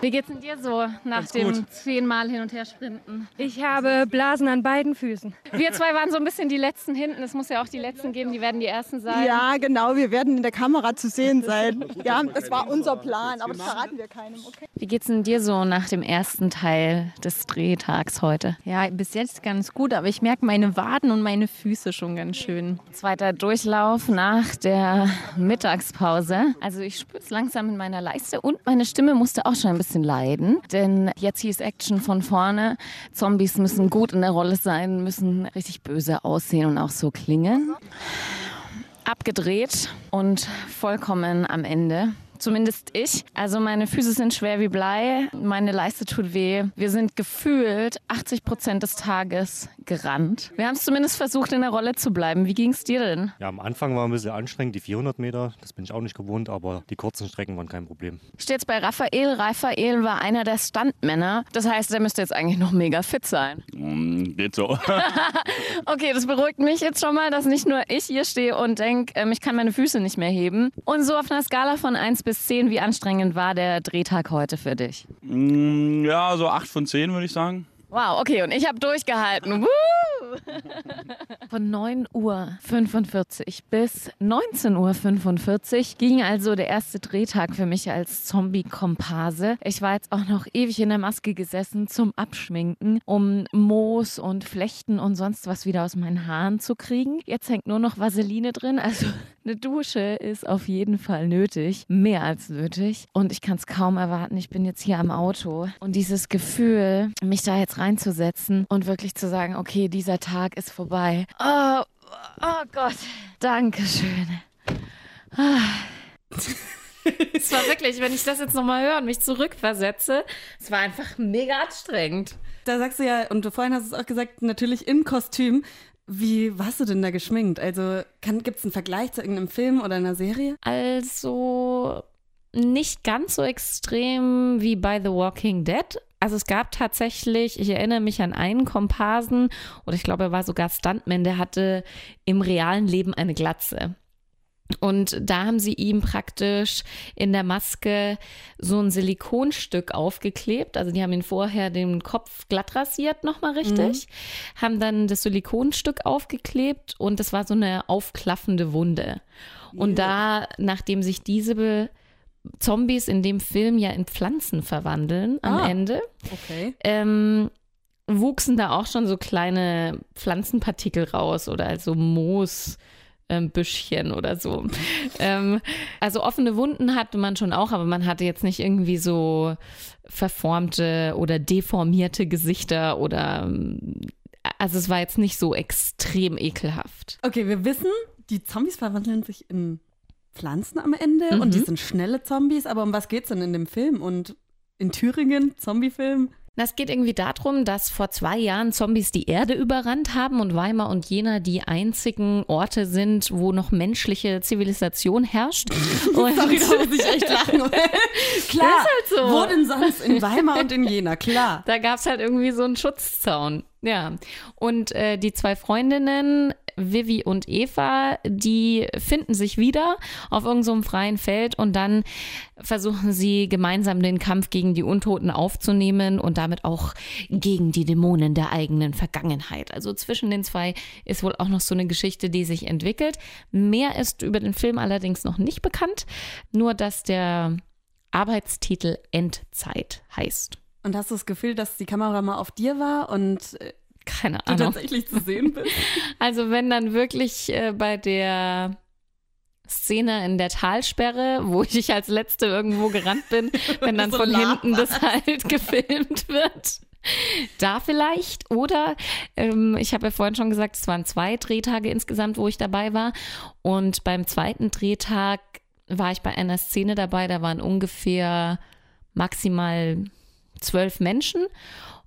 Wie geht's denn dir so nach dem zehnmal hin und her sprinten? Ich habe Blasen an beiden Füßen. Wir zwei waren so ein bisschen die letzten hinten. Es muss ja auch die letzten geben, die werden die ersten sein. Ja, genau, wir werden in der Kamera zu sehen sein. Ja, das war unser Plan, aber das verraten wir keinem. Okay. Wie geht's denn dir so nach dem ersten Teil des Drehtags heute? Ja, bis jetzt ganz gut, aber ich merke meine Waden und meine Füße schon ganz schön. Zweiter Durchlauf nach der Mittagspause. Also ich spüre es langsam in meiner Leiste und meine Stimme musste auch schon ein bisschen leiden. Denn jetzt hieß Action von vorne. Zombies müssen gut in der Rolle sein, müssen richtig böse aussehen und auch so klingen. Abgedreht und vollkommen am Ende. Zumindest ich. Also meine Füße sind schwer wie Blei, meine Leiste tut weh. Wir sind gefühlt 80 Prozent des Tages gerannt. Wir haben es zumindest versucht, in der Rolle zu bleiben. Wie ging es dir denn? Ja, am Anfang war ein bisschen anstrengend, die 400 Meter, das bin ich auch nicht gewohnt, aber die kurzen Strecken waren kein Problem. Ich stehe jetzt bei Raphael. Raphael war einer der Stuntmänner. Das heißt, er müsste jetzt eigentlich noch mega fit sein. Mm, geht so. Okay, das beruhigt mich jetzt schon mal, dass nicht nur ich hier stehe und denke, ähm, ich kann meine Füße nicht mehr heben. Und so auf einer Skala von 1 bis 10, wie anstrengend war der Drehtag heute für dich? Mm, ja, so 8 von 10 würde ich sagen. Wow, okay, und ich habe durchgehalten. Woo! Von 9.45 Uhr bis 19.45 Uhr ging also der erste Drehtag für mich als Zombie-Komparse. Ich war jetzt auch noch ewig in der Maske gesessen zum Abschminken, um Moos und Flechten und sonst was wieder aus meinen Haaren zu kriegen. Jetzt hängt nur noch Vaseline drin, also eine Dusche ist auf jeden Fall nötig, mehr als nötig. Und ich kann es kaum erwarten, ich bin jetzt hier am Auto. Und dieses Gefühl, mich da jetzt reinzusetzen und wirklich zu sagen, okay, dieser Tag ist vorbei. Oh, oh Gott, Dankeschön. Ah. Es war wirklich, wenn ich das jetzt nochmal höre und mich zurückversetze, es war einfach mega anstrengend. Da sagst du ja, und vorhin hast du es auch gesagt, natürlich im Kostüm. Wie warst du denn da geschminkt? Also gibt es einen Vergleich zu irgendeinem Film oder einer Serie? Also nicht ganz so extrem wie bei The Walking Dead. Also es gab tatsächlich, ich erinnere mich an einen Komparsen, oder ich glaube, er war sogar Stuntman, der hatte im realen Leben eine Glatze. Und da haben sie ihm praktisch in der Maske so ein Silikonstück aufgeklebt. Also die haben ihn vorher den Kopf glatt rasiert nochmal richtig, mhm. haben dann das Silikonstück aufgeklebt und das war so eine aufklaffende Wunde. Und da, nachdem sich diese Zombies in dem Film ja in Pflanzen verwandeln am Ah, Ende, Okay. ähm, wuchsen da auch schon so kleine Pflanzenpartikel raus oder also Moos. ähm, Büschchen oder so. ähm, also offene Wunden hatte man schon auch, aber man hatte jetzt nicht irgendwie so verformte oder deformierte Gesichter oder ähm, also es war jetzt nicht so extrem ekelhaft. Okay, wir wissen, die Zombies verwandeln sich in Pflanzen am Ende und die Mhm. sind schnelle Zombies. Aber um was geht's denn in dem Film? Und in Thüringen, Zombiefilm? Das geht irgendwie darum, dass vor zwei Jahren Zombies die Erde überrannt haben und Weimar und Jena die einzigen Orte sind, wo noch menschliche Zivilisation herrscht. Und Sorry, da muss ich echt lachen. Klar, halt so. wo denn sonst? In Weimar und in Jena, klar. Da gab es halt irgendwie so einen Schutzzaun. Ja. Und äh, die zwei Freundinnen, Vivi und Eva, die finden sich wieder auf irgendeinem so freien Feld und dann versuchen sie gemeinsam den Kampf gegen die Untoten aufzunehmen und damit auch gegen die Dämonen der eigenen Vergangenheit. Also zwischen den zwei ist wohl auch noch so eine Geschichte, die sich entwickelt. Mehr ist über den Film allerdings noch nicht bekannt, nur dass der Arbeitstitel Endzeit heißt. Und hast du das Gefühl, dass die Kamera mal auf dir war und äh, Keine du Ahnung. tatsächlich zu sehen bist? Also wenn dann wirklich äh, bei der Szene in der Talsperre, wo ich als Letzte irgendwo gerannt bin, wenn dann So von hinten das halt gefilmt wird. Da vielleicht. Oder ähm, ich habe ja vorhin schon gesagt, es waren zwei Drehtage insgesamt, wo ich dabei war. Und beim zweiten Drehtag war ich bei einer Szene dabei, da waren ungefähr maximal zwölf Menschen.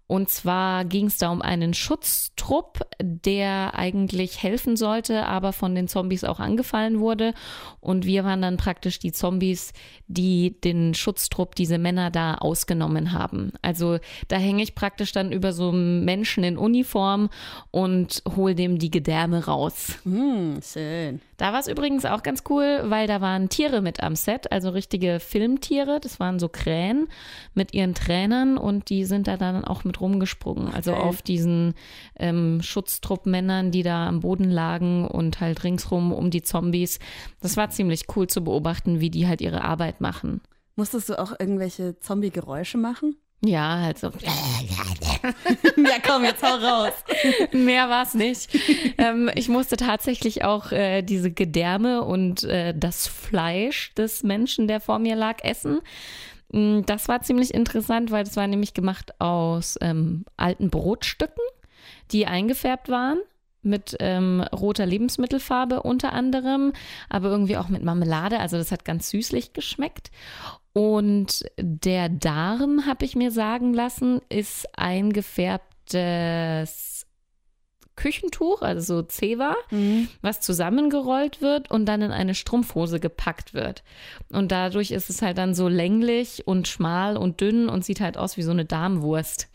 Und zwar ging es da um einen Schutztrupp, der eigentlich helfen sollte, aber von den Zombies auch angefallen wurde. Und wir waren dann praktisch die Zombies, die den Schutztrupp, diese Männer da ausgenommen haben. Also da hänge ich praktisch dann über so einen Menschen in Uniform und hole dem die Gedärme raus. Hm, schön. Da war es übrigens auch ganz cool, weil da waren Tiere mit am Set, also richtige Filmtiere. Das waren so Krähen mit ihren Trainern und die sind da dann auch mit rumgesprungen. Also geil. auf diesen ähm, Schutztruppmännern, die da am Boden lagen und halt ringsrum um die Zombies. Das war ziemlich cool zu beobachten, wie die halt ihre Arbeit machen. Musstest du auch irgendwelche Zombie-Geräusche machen? Ja, halt so. ja, komm, jetzt hau raus. Mehr war es nicht. ähm, ich musste tatsächlich auch äh, diese Gedärme und äh, das Fleisch des Menschen, der vor mir lag, essen. Mm, Das war ziemlich interessant, weil das war nämlich gemacht aus ähm, alten Brotstücken, die eingefärbt waren mit ähm, roter Lebensmittelfarbe unter anderem, aber irgendwie auch mit Marmelade. Also das hat ganz süßlich geschmeckt. Und der Darm, habe ich mir sagen lassen, ist eingefärbtes Küchentuch, also so Zewa, was zusammengerollt wird und dann in eine Strumpfhose gepackt wird. Und dadurch ist es halt dann so länglich und schmal und dünn und sieht halt aus wie so eine Darmwurst.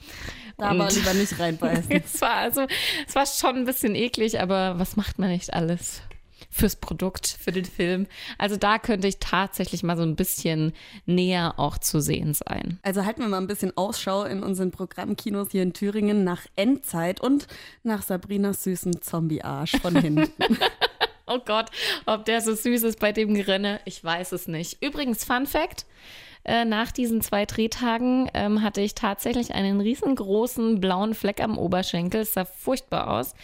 Da aber lieber nicht reinbeißen. es war also, es war schon ein bisschen eklig, aber was macht man nicht alles? fürs Produkt, für den Film. Also da könnte ich tatsächlich mal so ein bisschen näher auch zu sehen sein. Also halten wir mal ein bisschen Ausschau in unseren Programmkinos hier in Thüringen nach Endzeit und nach Sabrinas süßen Zombie-Arsch von hinten. Oh Gott, ob der so süß ist bei dem Gerinne, ich weiß es nicht. Übrigens, Fun Fact. Äh, Nach diesen zwei Drehtagen ähm, hatte ich tatsächlich einen riesengroßen blauen Fleck am Oberschenkel. Es sah furchtbar aus.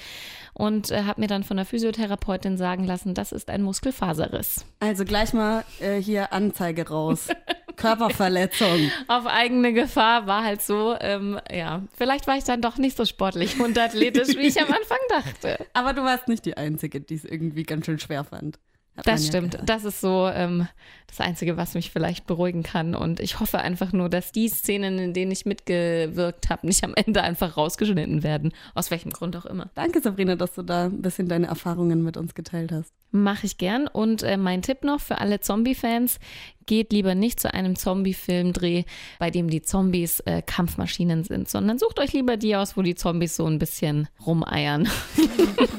Und äh, habe mir dann von der Physiotherapeutin sagen lassen, das ist ein Muskelfaserriss. Also gleich mal äh, hier Anzeige raus. Körperverletzung. Auf eigene Gefahr war halt so, ähm, ja, vielleicht war ich dann doch nicht so sportlich und athletisch, wie ich am Anfang dachte. Aber du warst nicht die Einzige, die es irgendwie ganz schön schwer fand. Hat Das ja stimmt. gehört. Das ist so ähm, das Einzige, was mich vielleicht beruhigen kann. Und ich hoffe einfach nur, dass die Szenen, in denen ich mitgewirkt habe, nicht am Ende einfach rausgeschnitten werden. Aus welchem Grund auch immer. Danke, Sabrina, dass du da ein bisschen deine Erfahrungen mit uns geteilt hast. Mache ich gern. Und äh, mein Tipp noch für alle Zombie-Fans: geht lieber nicht zu einem Zombie-Filmdreh, bei dem die Zombies äh, Kampfmaschinen sind, sondern sucht euch lieber die aus, wo die Zombies so ein bisschen rumeiern.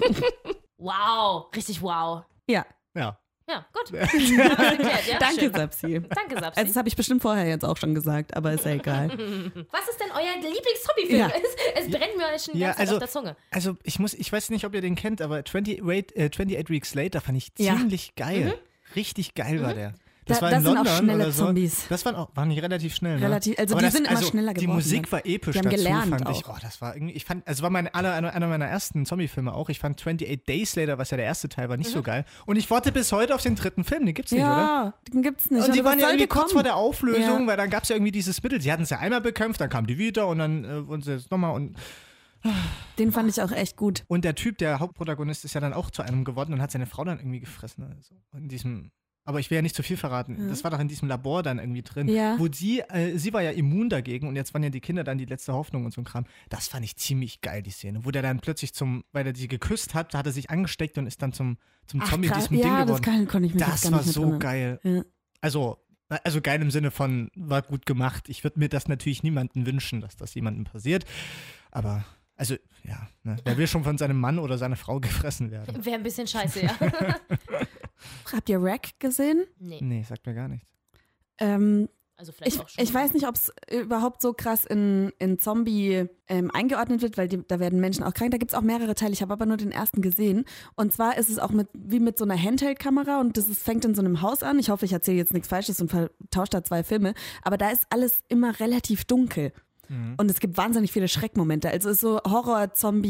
Wow, richtig wow. Ja. Ja. Ja, gut. Erklärt, ja? Danke. Sapsi. Danke, Sapsi. Also, das habe ich bestimmt vorher jetzt auch schon gesagt, aber ist ja egal. Was ist denn euer Lieblings-Hobbyfilm? Ja. Es, es brennt mir schon Ja, Zeit also, auf der Zunge. also ich muss, ich weiß nicht, ob ihr den kennt, aber 28, äh, 28 Weeks Later fand ich Ja. ziemlich geil. Richtig geil war der. Das Da- war das in sind auch London schnelle oder so. Zombies. Das waren auch, waren die relativ schnell, ne? Relativ- also Aber die das, sind immer also, schneller Die geworden Musik dann. war episch Die haben dazu, gelernt fand ich. auch. Oh, das war irgendwie, ich fand, also war mein aller, einer, einer meiner ersten Zombie-Filme auch. Ich fand 28 Days Later, was ja der erste Teil war, nicht so geil. Und ich warte bis heute auf den dritten Film, den gibt's nicht, oder? ja, den gibt's nicht. Und die Aber waren ja irgendwie kurz kommen? vor der Auflösung, Ja. weil dann gab es ja irgendwie dieses Mittel. Sie hatten es ja einmal bekämpft, dann kamen die wieder und dann äh, wurden sie jetzt nochmal und Den fand ich auch echt gut. und der Typ, der Hauptprotagonist, ist ja dann auch zu einem geworden und hat seine Frau dann irgendwie gefressen. Also in diesem. Aber ich will ja nicht zu viel verraten. Das war doch in diesem Labor dann irgendwie drin. Ja. Wo sie, äh, sie war ja immun dagegen und jetzt waren ja die Kinder dann die letzte Hoffnung und so ein Kram. Das fand ich ziemlich geil, die Szene. Wo der dann plötzlich zum, weil er sie geküsst hat, hat er sich angesteckt und ist dann zum, zum Ach, Zombie in krass. diesem Ding ja, das geworden. kann, konnte ich mir Das gar war nicht so erinnern. geil. Ja. Also, also geil im Sinne von, war gut gemacht. Ich würde mir das natürlich niemandem wünschen, dass das jemandem passiert. Aber, also, ja, ne? wer will schon von seinem Mann oder seiner Frau gefressen werden? Wäre ein bisschen scheiße, ja. Habt ihr Rack gesehen? nee, Nee, sagt mir gar nichts. Ähm, also vielleicht ich, auch schon. ich weiß nicht, ob es überhaupt so krass in, in Zombie ähm, eingeordnet wird, weil die, da werden Menschen auch krank. Da gibt es auch mehrere Teile. Ich habe aber nur den ersten gesehen. Und zwar ist es auch mit, wie mit so einer Handheld-Kamera und das ist, fängt in so einem Haus an. Ich hoffe, ich erzähle jetzt nichts Falsches und vertausche da zwei Filme. Aber da ist alles immer relativ dunkel. Und es gibt wahnsinnig viele Schreckmomente. Also es ist so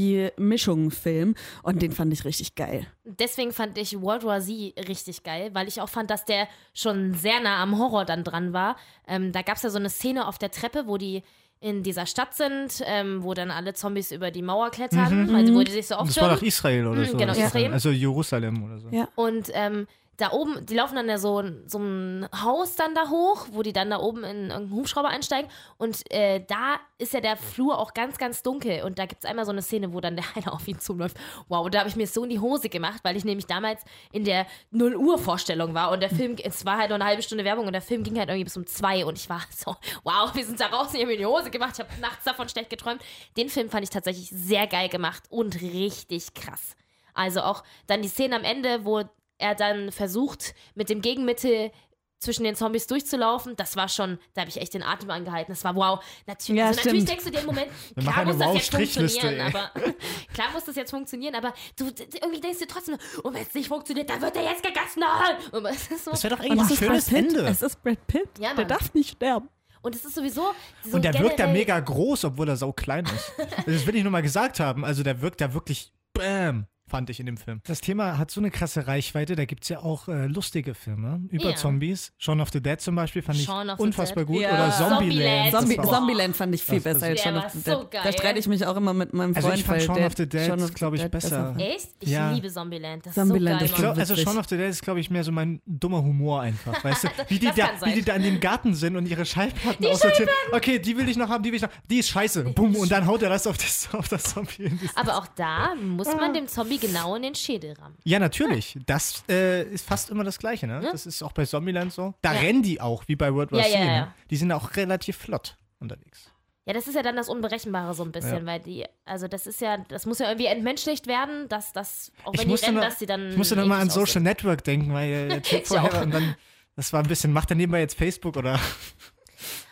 Horror-Zombie-Mischung-Film und den fand ich richtig geil. Deswegen fand ich World War Z richtig geil, weil ich auch fand, dass der schon sehr nah am Horror dann dran war. Ähm, da gab es ja so eine Szene auf der Treppe, wo die in dieser Stadt sind, ähm, wo dann alle Zombies über die Mauer klettern, also wo die sich so Mhm. Das war aufstellen. doch Israel oder Mhm, so. genau, Israel. Also Jerusalem oder so. Ja. Und ähm, da oben, die laufen dann ja so, so ein Haus dann da hoch, wo die dann da oben in irgendeinen Hubschrauber einsteigen. Und äh, da ist ja der Flur auch ganz, ganz dunkel. Und da gibt es einmal so eine Szene, wo dann der eine auf ihn zuläuft. Wow, da habe ich mir so in die Hose gemacht, weil ich nämlich damals in der 0 Uhr Vorstellung war. Und der Film, es war halt noch eine halbe Stunde Werbung und der Film ging halt irgendwie bis um zwei. Und ich war so, wow, wir sind da raus, ich habe mir die Hose gemacht. Ich habe nachts davon schlecht geträumt. Den Film fand ich tatsächlich sehr geil gemacht und richtig krass. Also auch dann die Szene am Ende, wo er dann versucht, mit dem Gegenmittel zwischen den Zombies durchzulaufen, das war schon, da habe ich echt den Atem angehalten. Das war wow. Natürlich, Ja, also natürlich denkst du dir im Moment, klar muss das jetzt Wow-Strichliste, funktionieren, ey. aber klar muss das jetzt funktionieren, aber du irgendwie denkst du trotzdem, und wenn es nicht funktioniert, dann wird er jetzt gegessen. Und es ist so, Das wäre doch Und eigentlich es ein ist schönes Brad Pitt. Ende. Es ist Brad Pitt. Ja, der darf nicht sterben. und es ist sowieso so Und der wirkt da generell- mega groß, obwohl er sau klein ist. Das will ich nur mal gesagt haben. Also der wirkt da wirklich Bam, fand ich in dem Film. Das Thema hat so eine krasse Reichweite. Da gibt es ja auch äh, lustige Filme über Ja. Zombies. Shaun of the Dead zum Beispiel fand ich unfassbar Dead. gut. Ja. Oder Zombieland. Zombie, Zombieland fand ich viel Das- besser als Shaun of the so Dead. geil. Da streite ich mich auch immer mit meinem Also Freund. ich fand Shaun of the Dead, Shaun of the glaub ich, Dead besser. Echt? Ich Ja. liebe Zombieland. Das Zombieland ist ist so geil, glaub, also. Shaun of the Dead ist, glaube ich, mehr so mein dummer Humor einfach. Weißt du? Wie die, da, wie die da in dem Garten sind und ihre Schallplatten aussortieren. Okay, die will ich noch haben, die will ich noch. Die ist scheiße. Bumm. Und dann haut er das auf das, auf das Zombie. Aber auch da muss man dem Zombie genau in den Schädel rammen. Ja, natürlich. Das äh, ist fast immer das Gleiche, ne? Das ist auch bei Zombieland so. Da Ja. rennen die auch, wie bei World War Ja, ja, ne? ja. Die sind auch relativ flott unterwegs. Ja, das ist ja dann das Unberechenbare so ein bisschen, Ja. weil die, also das ist ja, das muss ja irgendwie entmenschlicht werden, dass das, auch Ich wenn die musste, rennen, noch, dass die dann. ich musste noch mal an Social aussehen. Network denken, weil der Typ Ich vorher auch. und dann, das war ein bisschen, macht er nebenbei jetzt Facebook oder?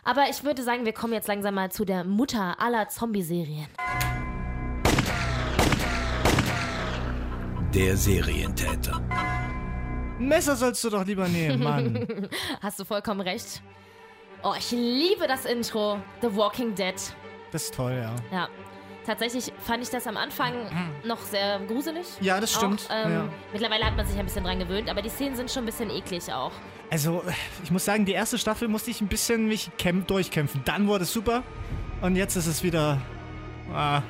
Aber ich würde sagen, wir kommen jetzt langsam mal zu der Mutter aller Zombie-Serien. Der Serientäter. Ein Messer sollst du doch lieber nehmen, Mann. Hast du vollkommen recht. Oh, ich liebe das Intro. The Walking Dead. Das ist toll, ja. Ja. Tatsächlich fand ich das am Anfang noch sehr gruselig. Ja, das stimmt. Auch, ähm, Ja. Mittlerweile hat man sich ein bisschen dran gewöhnt, aber die Szenen sind schon ein bisschen eklig auch. Also, ich muss sagen, die erste Staffel musste ich ein bisschen mich kämp durchkämpfen. Dann wurde es super. Und jetzt ist es wieder. Ah,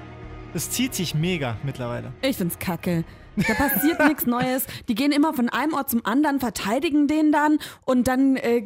es zieht sich mega mittlerweile. Ich find's kacke. Da passiert nichts Neues. Die gehen immer von einem Ort zum anderen, verteidigen den dann und dann äh,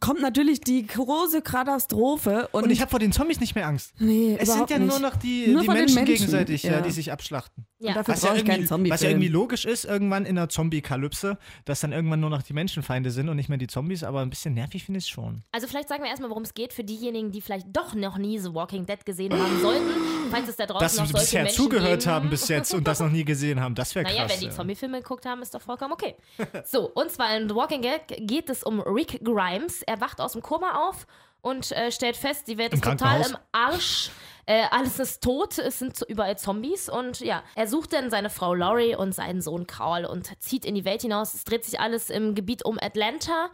kommt natürlich die große Katastrophe. Und, Und ich habe vor den Zombies nicht mehr Angst. nee, Es sind ja nicht. nur noch die, Nur die Menschen, Menschen, gegenseitig, ja. ja. die sich abschlachten. Ja. Dafür Was ja, brauche ich keinen irgendwie, Zombie-Film. was ja irgendwie logisch ist, irgendwann in einer Zombie-Kalypse, dass dann irgendwann nur noch die Menschenfeinde sind und nicht mehr die Zombies, aber ein bisschen nervig finde ich es schon. Also vielleicht sagen wir erstmal, worum es geht für diejenigen, die vielleicht doch noch nie The Walking Dead gesehen haben sollten, falls es da draußen Dass noch sie solche bisher Menschen zugehört geben. haben bis jetzt und das noch nie gesehen haben, das wäre krass. Naja, wenn die ja. Zombie-Filme geguckt haben, ist doch vollkommen okay. So, und zwar in The Walking Dead geht es um Rick Grimes. Er wacht aus dem Koma auf und äh, stellt fest, die Welt Im ist total im Arsch. Äh, alles ist tot, es sind überall Zombies und ja, er sucht dann seine Frau Laurie und seinen Sohn Carl und zieht in die Welt hinaus. Es dreht sich alles im Gebiet um Atlanta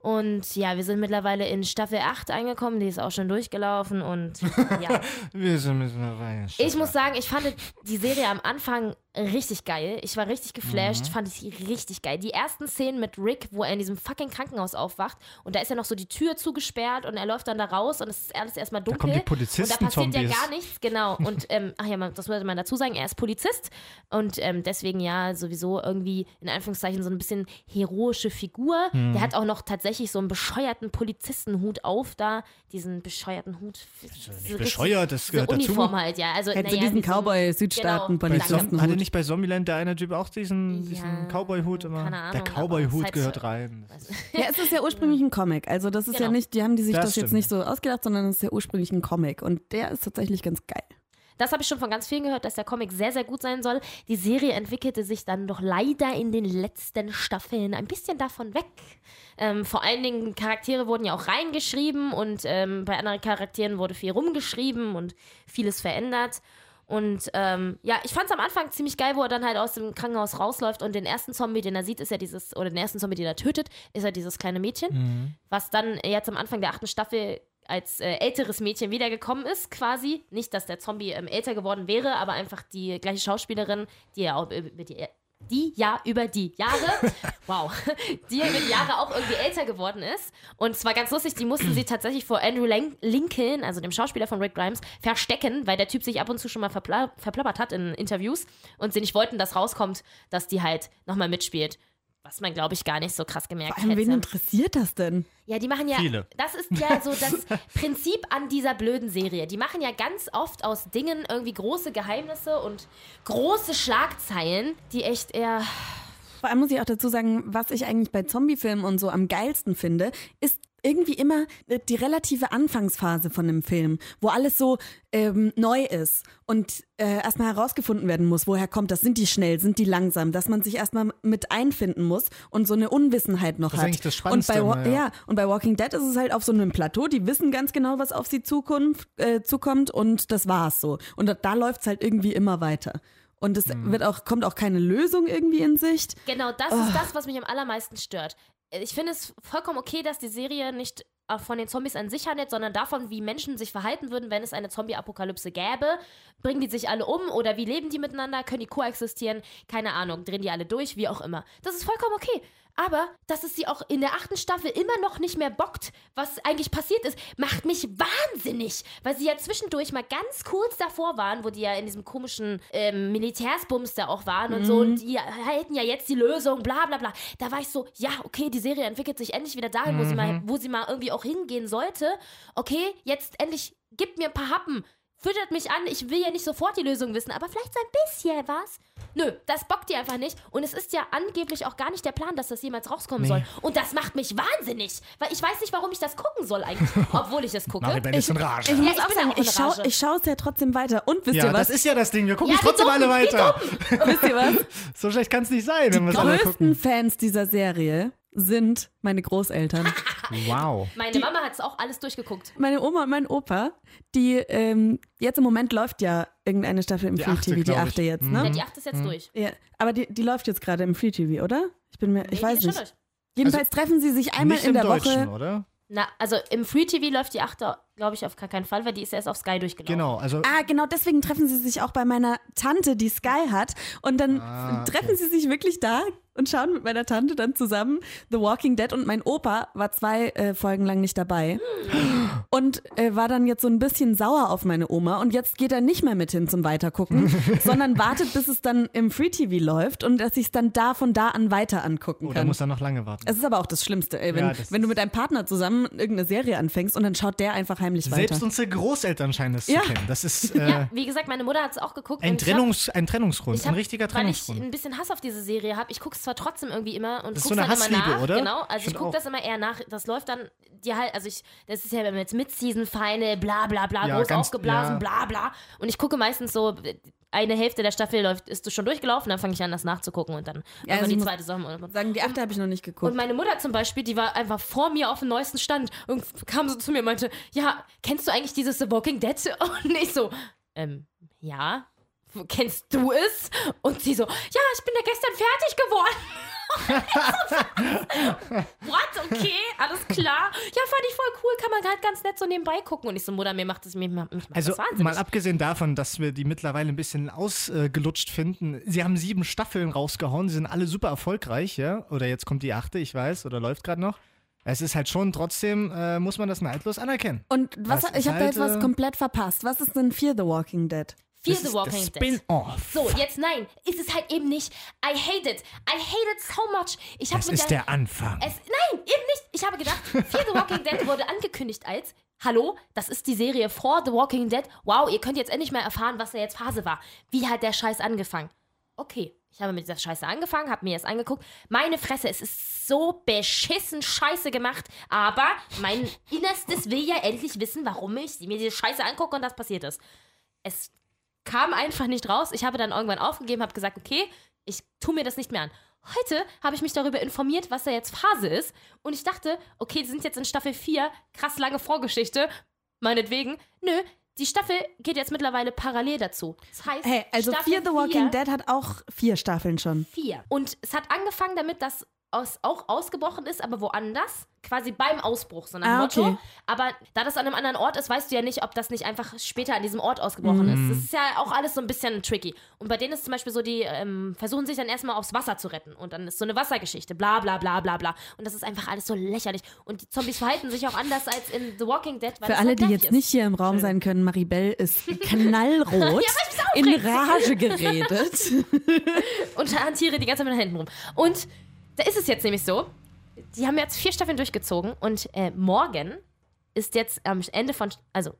und ja, wir sind mittlerweile in Staffel 8 angekommen, die ist auch schon durchgelaufen und ja. Wir sind rein. Ich muss sagen, ich fand die Serie am Anfang richtig geil. Ich war richtig geflasht, Mhm. fand ich richtig geil. Die ersten Szenen mit Rick, wo er in diesem fucking Krankenhaus aufwacht und da ist ja noch so die Tür zugesperrt und er läuft dann da raus und es ist alles erstmal dunkel. kommen die und da passiert ja Polizisten-Zombies. gar nichts, genau. Und ähm, ach ja, man, das sollte man dazu sagen, er ist Polizist und ähm, deswegen ja sowieso irgendwie in Anführungszeichen so ein bisschen heroische Figur. Mhm. Der hat auch noch tatsächlich so einen bescheuerten Polizistenhut auf da, diesen bescheuerten Hut. nicht bescheuert, das gehört dazu. Uniform halt, ja. Also, Hätte naja, diesen so Cowboy-Südstaaten Genau. Zom hatte nicht bei Zombieland der eine Typ auch diesen, diesen Ja, Cowboy-Hut immer? keine Ahnung, der Cowboy-Hut gehört halt- rein. Ja, es ist ja ursprünglich ein Comic. Also das ist ja Genau. nicht, die haben die sich Das das, jetzt nicht so ausgedacht, sondern es ist ja ursprünglich ein Comic. Und der ist tatsächlich ganz geil. Das habe ich schon von ganz vielen gehört, dass der Comic sehr, sehr gut sein soll. Die Serie entwickelte sich dann doch leider in den letzten Staffeln ein bisschen davon weg. Ähm, vor allen Dingen Charaktere wurden ja auch reingeschrieben und ähm, bei anderen Charakteren wurde viel rumgeschrieben und vieles verändert. Und ähm, ja, ich fand es am Anfang ziemlich geil, wo er dann halt aus dem Krankenhaus rausläuft und den ersten Zombie, den er sieht, ist ja dieses, oder den ersten Zombie, den er tötet, ist ja dieses kleine Mädchen, was dann jetzt am Anfang der achten Staffel als äh, älteres Mädchen wiedergekommen ist, quasi. Nicht, dass der Zombie ähm, älter geworden wäre, aber einfach die gleiche Schauspielerin, die ja auch über die, die ja über die Jahre, wow, die über die Jahre auch irgendwie älter geworden ist. Und es war ganz lustig, die mussten sie tatsächlich vor Andrew Lincoln, also dem Schauspieler von Rick Grimes, verstecken, weil der Typ sich ab und zu schon mal verpla verplappert hat in Interviews und sie nicht wollten, dass rauskommt, dass die halt nochmal mitspielt. Was man, glaube ich, gar nicht so krass gemerkt Vor allem, wen interessiert das denn? Ja, die machen ja. Viele. Das ist ja so das Prinzip an dieser blöden Serie. Die machen ja ganz oft aus Dingen irgendwie große Geheimnisse und große Schlagzeilen, die echt eher. Vor allem muss ich auch dazu sagen, was ich eigentlich bei Zombiefilmen und so am geilsten finde, ist irgendwie immer die relative Anfangsphase von einem Film, wo alles so ähm, neu ist und äh, erstmal herausgefunden werden muss, woher kommt das, sind die schnell, sind die langsam, dass man sich erstmal mit einfinden muss und so eine Unwissenheit noch Das ist hat. eigentlich das und Spannendste bei, Wa- immer, ja. ja, und bei Walking Dead ist es halt auf so einem Plateau, die wissen ganz genau, was auf sie Zukunft, äh, zukommt und das war's so. Und da, da läuft's halt irgendwie immer weiter. Und es Mhm. wird auch, kommt auch keine Lösung irgendwie in Sicht. Genau, das ist das, was mich am allermeisten stört. Ich finde es vollkommen okay, dass die Serie nicht von den Zombies an sich handelt, sondern davon, wie Menschen sich verhalten würden, wenn es eine Zombie-Apokalypse gäbe. Bringen die sich alle um oder wie leben die miteinander? Können die koexistieren? Keine Ahnung, drehen die alle durch, wie auch immer. Das ist vollkommen okay. Aber, dass es sie auch in der achten Staffel immer noch nicht mehr bockt, was eigentlich passiert ist, macht mich wahnsinnig. Weil sie ja zwischendurch mal ganz kurz davor waren, wo die ja in diesem komischen ähm, Militärsbums da auch waren und so. Und die hätten ja jetzt die Lösung, bla bla bla. Da war ich so, ja, okay, die Serie entwickelt sich endlich wieder dahin, wo, sie mal, wo sie mal irgendwie auch hingehen sollte. Okay, jetzt endlich gibt mir ein paar Happen. Füttert mich an. Ich will ja nicht sofort die Lösung wissen, aber vielleicht so ein bisschen was. Nö, das bockt die einfach nicht. Und es ist ja angeblich auch gar nicht der Plan, dass das jemals rauskommen Nee. soll. Und das macht mich wahnsinnig. Weil ich weiß nicht, warum ich das gucken soll eigentlich. Obwohl ich es gucke. Maribel ist in Rage. Ich Ja, muss ich auch bin sagen, ich schaue ich schaue es ja trotzdem weiter. Und wisst ja, ihr was? das ist ja das Ding. Wir gucken Ja, es wie trotzdem dumm, alle weiter. wisst ihr was? So schlecht kann es nicht sein, wenn Die wir es alle größten gucken. Fans dieser Serie sind meine Großeltern. Wow. Meine Mama hat es auch alles durchgeguckt. Meine Oma und mein Opa, die ähm, jetzt im Moment läuft ja irgendeine Staffel im Die Free achte, TV, die ich. achte jetzt, Mhm. Ja, ne? die acht ist jetzt durch. Ja, aber die, die läuft jetzt gerade im Free TV, oder? Ich bin mir, ich Nee, die weiß nicht. Jedenfalls treffen sie sich einmal nicht in im der Deutschen, Woche. oder? Na, also im Free TV läuft die achte, glaube ich, auf gar keinen Fall, weil die ist erst auf Sky durchgelaufen. Genau, also Ah, genau, deswegen treffen sie sich auch bei meiner Tante, die Sky hat. Und dann Ah, okay. treffen sie sich wirklich da und schauen mit meiner Tante dann zusammen The Walking Dead. Und mein Opa war zwei äh, Folgen lang nicht dabei und äh, war dann jetzt so ein bisschen sauer auf meine Oma. Und jetzt geht er nicht mehr mit hin zum Weitergucken, sondern wartet, bis es dann im Free TV läuft und dass ich es dann da von da an weiter angucken oh, da kann. muss er noch lange warten. Es ist aber auch das Schlimmste, ey, wenn, Ja, das wenn du mit deinem Partner zusammen irgendeine Serie anfängst und dann schaut der einfach heimlich weiter. Selbst unsere Großeltern scheinen es Ja. zu kennen. Das ist äh, Ja, wie gesagt, meine Mutter hat es auch geguckt. ein, ich hab- Trennungs-, ein Trennungsgrund, Ich ein hab, richtiger Weil ich Trennungsgrund. ein bisschen Hass auf diese Serie habe. Ich gucke es zwar trotzdem irgendwie immer und Das ist gucke so eine dann immer Hassliebe, nach. oder? Genau, also ich Stimmt gucke das immer eher nach. Das läuft dann, die halt, also ich, das ist ja immer jetzt Mid-Season Final, bla bla bla, Ja, groß ganz- aufgeblasen, ja. bla bla. Und ich gucke meistens so, eine Hälfte der Staffel läuft, ist du schon durchgelaufen, dann fange ich an, das nachzugucken und dann Ja, also die ich zweite Saison. Sagen, die achte habe ich noch nicht geguckt. Und meine Mutter zum Beispiel, die war einfach vor mir auf dem neuesten Stand und kam so zu mir und meinte, ja, kennst du eigentlich dieses The Walking Dead? Und ich so, ähm, ja. Kennst du es? Und sie so, ja, ich bin da gestern fertig geworden. What? Okay, alles klar. Ja, fand ich voll cool. Kann man halt ganz nett so nebenbei gucken. Und ich so, Mutter, mir macht das, mir, mich macht Also das wahnsinnig. mal abgesehen davon, dass wir die mittlerweile ein bisschen ausgelutscht finden. Sie haben sieben Staffeln rausgehauen, sie sind alle super erfolgreich, ja? Oder jetzt kommt die achte, ich weiß, oder läuft gerade noch. Es ist halt schon trotzdem, äh, muss man das neidlos anerkennen. Und was, ich habe da halt, jetzt was äh, komplett verpasst. Was ist denn Fear the Walking Dead? Fear Das the Walking Dead. Spin-off. So, jetzt nein. Ist es halt eben nicht. I hate it. I hate it so much. Ich Das ist der Anfang. Es, nein, eben nicht. Ich habe gedacht, Fear the Walking Dead wurde angekündigt als Hallo, das ist die Serie vor The Walking Dead. Wow, ihr könnt jetzt endlich mal erfahren, was da jetzt Phase war. Wie hat der Scheiß angefangen? Okay, ich habe mit dieser Scheiße angefangen, habe mir das angeguckt. Meine Fresse, es ist so beschissen scheiße gemacht. Aber mein Innerstes will ja endlich wissen, warum ich mir diese Scheiße angucke und das passiert ist. Es kam einfach nicht raus. Ich habe dann irgendwann aufgegeben, habe gesagt, okay, ich tue mir das nicht mehr an. Heute habe ich mich darüber informiert, was da jetzt Phase ist. Und ich dachte, okay, die sind jetzt in Staffel 4, krass lange Vorgeschichte, meinetwegen. Nö, die Staffel geht jetzt mittlerweile parallel dazu. Das heißt, Hey, also Staffel Fear the Walking 4 Dead hat auch vier Staffeln schon. vier. Und es hat angefangen damit, dass aus, auch ausgebrochen ist, aber woanders. Quasi beim Ausbruch, so nach Ah, Motto. okay. Aber da das an einem anderen Ort ist, weißt du ja nicht, ob das nicht einfach später an diesem Ort ausgebrochen ist. Das ist ja auch alles so ein bisschen tricky. Und bei denen ist zum Beispiel so, die ähm, versuchen sich dann erstmal aufs Wasser zu retten. Und dann ist so eine Wassergeschichte, bla bla bla bla bla. Und das ist einfach alles so lächerlich. Und die Zombies verhalten sich auch anders als in The Walking Dead. Weil Für alle, die jetzt ist. nicht hier im Raum sein können, Maribel ist knallrot, in Rage geredet. und hantiere die ganze Zeit mit den Händen rum. Und da ist es jetzt nämlich so, die haben jetzt vier Staffeln durchgezogen und äh, morgen ist jetzt am Ende von, also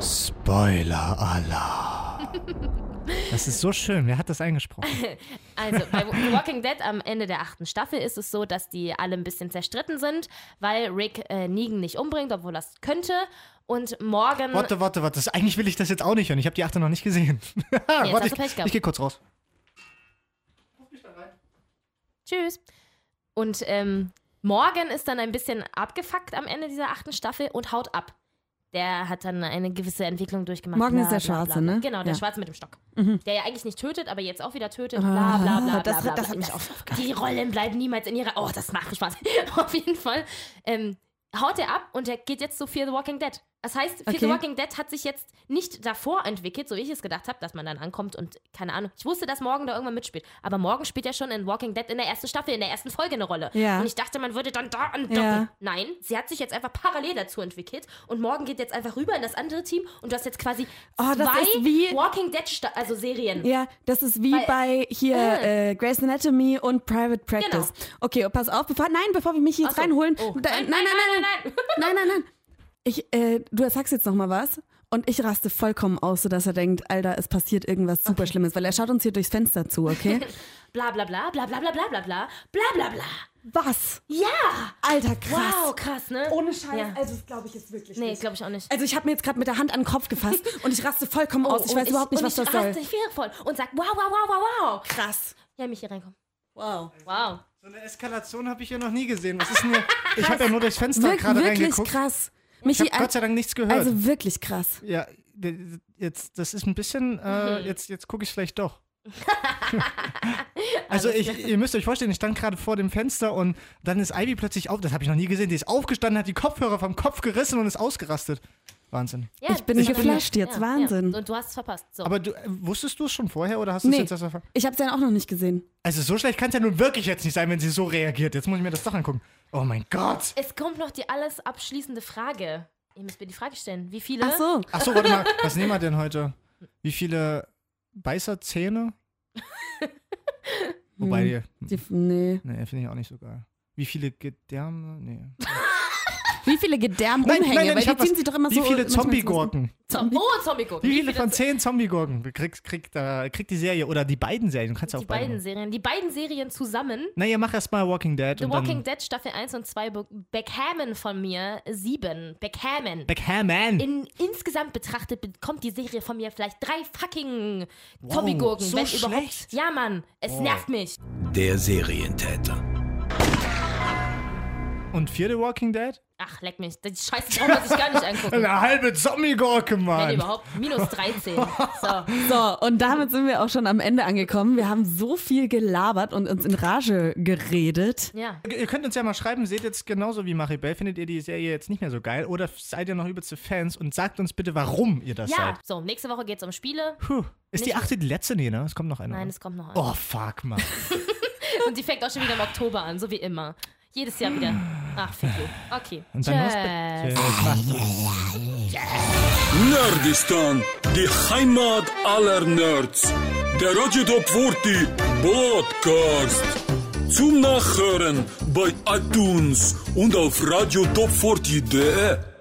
Spoiler Alarm. Das ist so schön. Wer hat das eingesprochen? Also, bei The Walking Dead am Ende der achten Staffel ist es so, dass die alle ein bisschen zerstritten sind, weil Rick äh, Negan nicht umbringt, obwohl er es könnte. Und morgen. Warte, warte, warte. Das, eigentlich will ich das jetzt auch nicht hören. Ich habe die achte noch nicht gesehen. hast warte, ich, ich gehe kurz raus. Tschüss. Und ähm, Morgan ist dann ein bisschen abgefuckt am Ende dieser achten Staffel und haut ab. Der hat dann eine gewisse Entwicklung durchgemacht. Morgan bla, ist der bla, Schwarze, bla. ne? Genau, der Ja. Schwarze mit dem Stock. Mhm. Der ja eigentlich nicht tötet, aber jetzt auch wieder tötet. Bla, bla, bla, bla, Ah, das, bla, das hat mich auch Die Rollen bleiben niemals in ihrer. Oh, das macht Spaß. Auf jeden Fall ähm, haut er ab und er geht jetzt zu Fear the Walking Dead. Das heißt, Fear the Okay. Walking Dead hat sich jetzt nicht davor entwickelt, so wie ich es gedacht habe, dass man dann ankommt und keine Ahnung. Ich wusste, dass morgen da irgendwann mitspielt. Aber morgen spielt er schon in Walking Dead in der ersten Staffel, in der ersten Folge eine Rolle. Ja. Und ich dachte, man würde dann da andocken. Ja. Nein, sie hat sich jetzt einfach parallel dazu entwickelt und morgen geht jetzt einfach rüber in das andere Team und du hast jetzt quasi Oh, zwei Walking Dead, Sta also Serien. Ja, das ist wie Weil- bei hier Äh. äh, Grey's Anatomy und Private Practice. Okay, oh, pass auf, bevor, nein, bevor wir mich hier jetzt so. reinholen. Oh. Da, Nein, nein, nein, nein, nein, nein. nein, nein, nein. Ich, äh, du sagst jetzt noch mal was. Und ich raste vollkommen aus, sodass er denkt, Alter, es passiert irgendwas super Schlimmes, weil er schaut uns hier durchs Fenster zu, okay? Bla bla bla bla bla bla bla bla bla bla bla bla. Was? Ja! Alter, krass. Wow, krass, ne? Ohne Scheiß, Ja. also das glaube ich jetzt wirklich Nee, nicht. glaube ich auch nicht. Also ich habe mir jetzt gerade mit der Hand an den Kopf gefasst und ich raste vollkommen aus. Ich weiß überhaupt nicht, und was das ich soll. raste viel voll und sag, wow, wow, wow, wow, wow. Krass. Ja, mich hier reinkommen. Wow. Wow. So eine Eskalation habe ich ja noch nie gesehen. Was ist denn hier? Ich habe ja nur durchs Fenster gerade wirklich reingeguckt. Krass. Ich Michi, habe Gott sei Dank nichts gehört. also wirklich krass. ja, jetzt, das ist ein bisschen, äh, Mhm. jetzt, jetzt gucke ich vielleicht doch. also ich, ihr müsst euch vorstellen, ich stand gerade vor dem Fenster und dann ist Ivy plötzlich auf, das habe ich noch nie gesehen, die ist aufgestanden, hat die Kopfhörer vom Kopf gerissen und ist ausgerastet. Wahnsinn. Ja, Ich bin geflasht jetzt, Wahnsinn. Ja. Und du hast es verpasst. So. Aber du, äh, wusstest du es schon vorher oder hast du es Nee, jetzt erst erfahren? ich habe es ja auch noch nicht gesehen. Also so schlecht kann es ja nun wirklich jetzt nicht sein, wenn sie so reagiert. Jetzt muss ich mir das doch angucken. Oh mein Gott. es kommt noch die alles abschließende Frage. Ihr müsst mir die Frage stellen. Wie viele? Ach so. Ach so, warte mal, was nehmen wir denn heute? Wie viele Beißerzähne? Wobei, die, Die, nee. nee, finde ich auch nicht so geil. Wie viele Gedärme? Nee. Wie viele Gedärmumhänge? Weil ich die hab ziehen was. sie doch immer Wie so. viele manchmal so- Zombie-Gurken? Zom oh, Zombie-Gurken. Wie viele von zehn Zombie-Gurken kriegt, kriegt, äh, kriegt die Serie oder die beiden Serien? Du kannst ja auch Die beide. beiden. Serien. Die beiden Serien zusammen. Naja, mach erst mal Walking Dead The und Walking dann Dead Staffel 1 und 2 be- Backhammon von mir 7. Backhammon. Backhammon. In, insgesamt betrachtet bekommt die Serie von mir vielleicht drei fucking Wow, Zombie-Gurken. so wenn überhaupt. schlecht? Ja, Mann. Es Oh. nervt mich. Der Serientäter. Und vierte Walking Dead? Ach, leck mich. Die Scheiße braucht man sich gar nicht angucken. Eine halbe Zombie-Gurke, Wenn Mann. überhaupt. Minus 13. So. So, und damit sind wir auch schon am Ende angekommen. Wir haben so viel gelabert und uns in Rage geredet. Ja. Ihr könnt uns ja mal schreiben, seht jetzt genauso wie Maribel, findet ihr die Serie jetzt nicht mehr so geil oder seid ihr noch übelste Fans und sagt uns bitte, warum ihr das Ja. seid. So, nächste Woche geht es um Spiele. Puh. Ist die Nicht- achte die letzte? Nee, ne? Es kommt noch eine. Nein, es kommt noch eine. Oh, fuck, Mann. Und die fängt auch schon wieder im Oktober an, so wie immer. Jedes Jahr wieder. Ach, fick you. Okay. Und dann Tschüss. Nerdistan, die Heimat aller Nerds. Der Radio Top 40 Podcast. Zum Nachhören bei iTunes und auf radiotop40.de.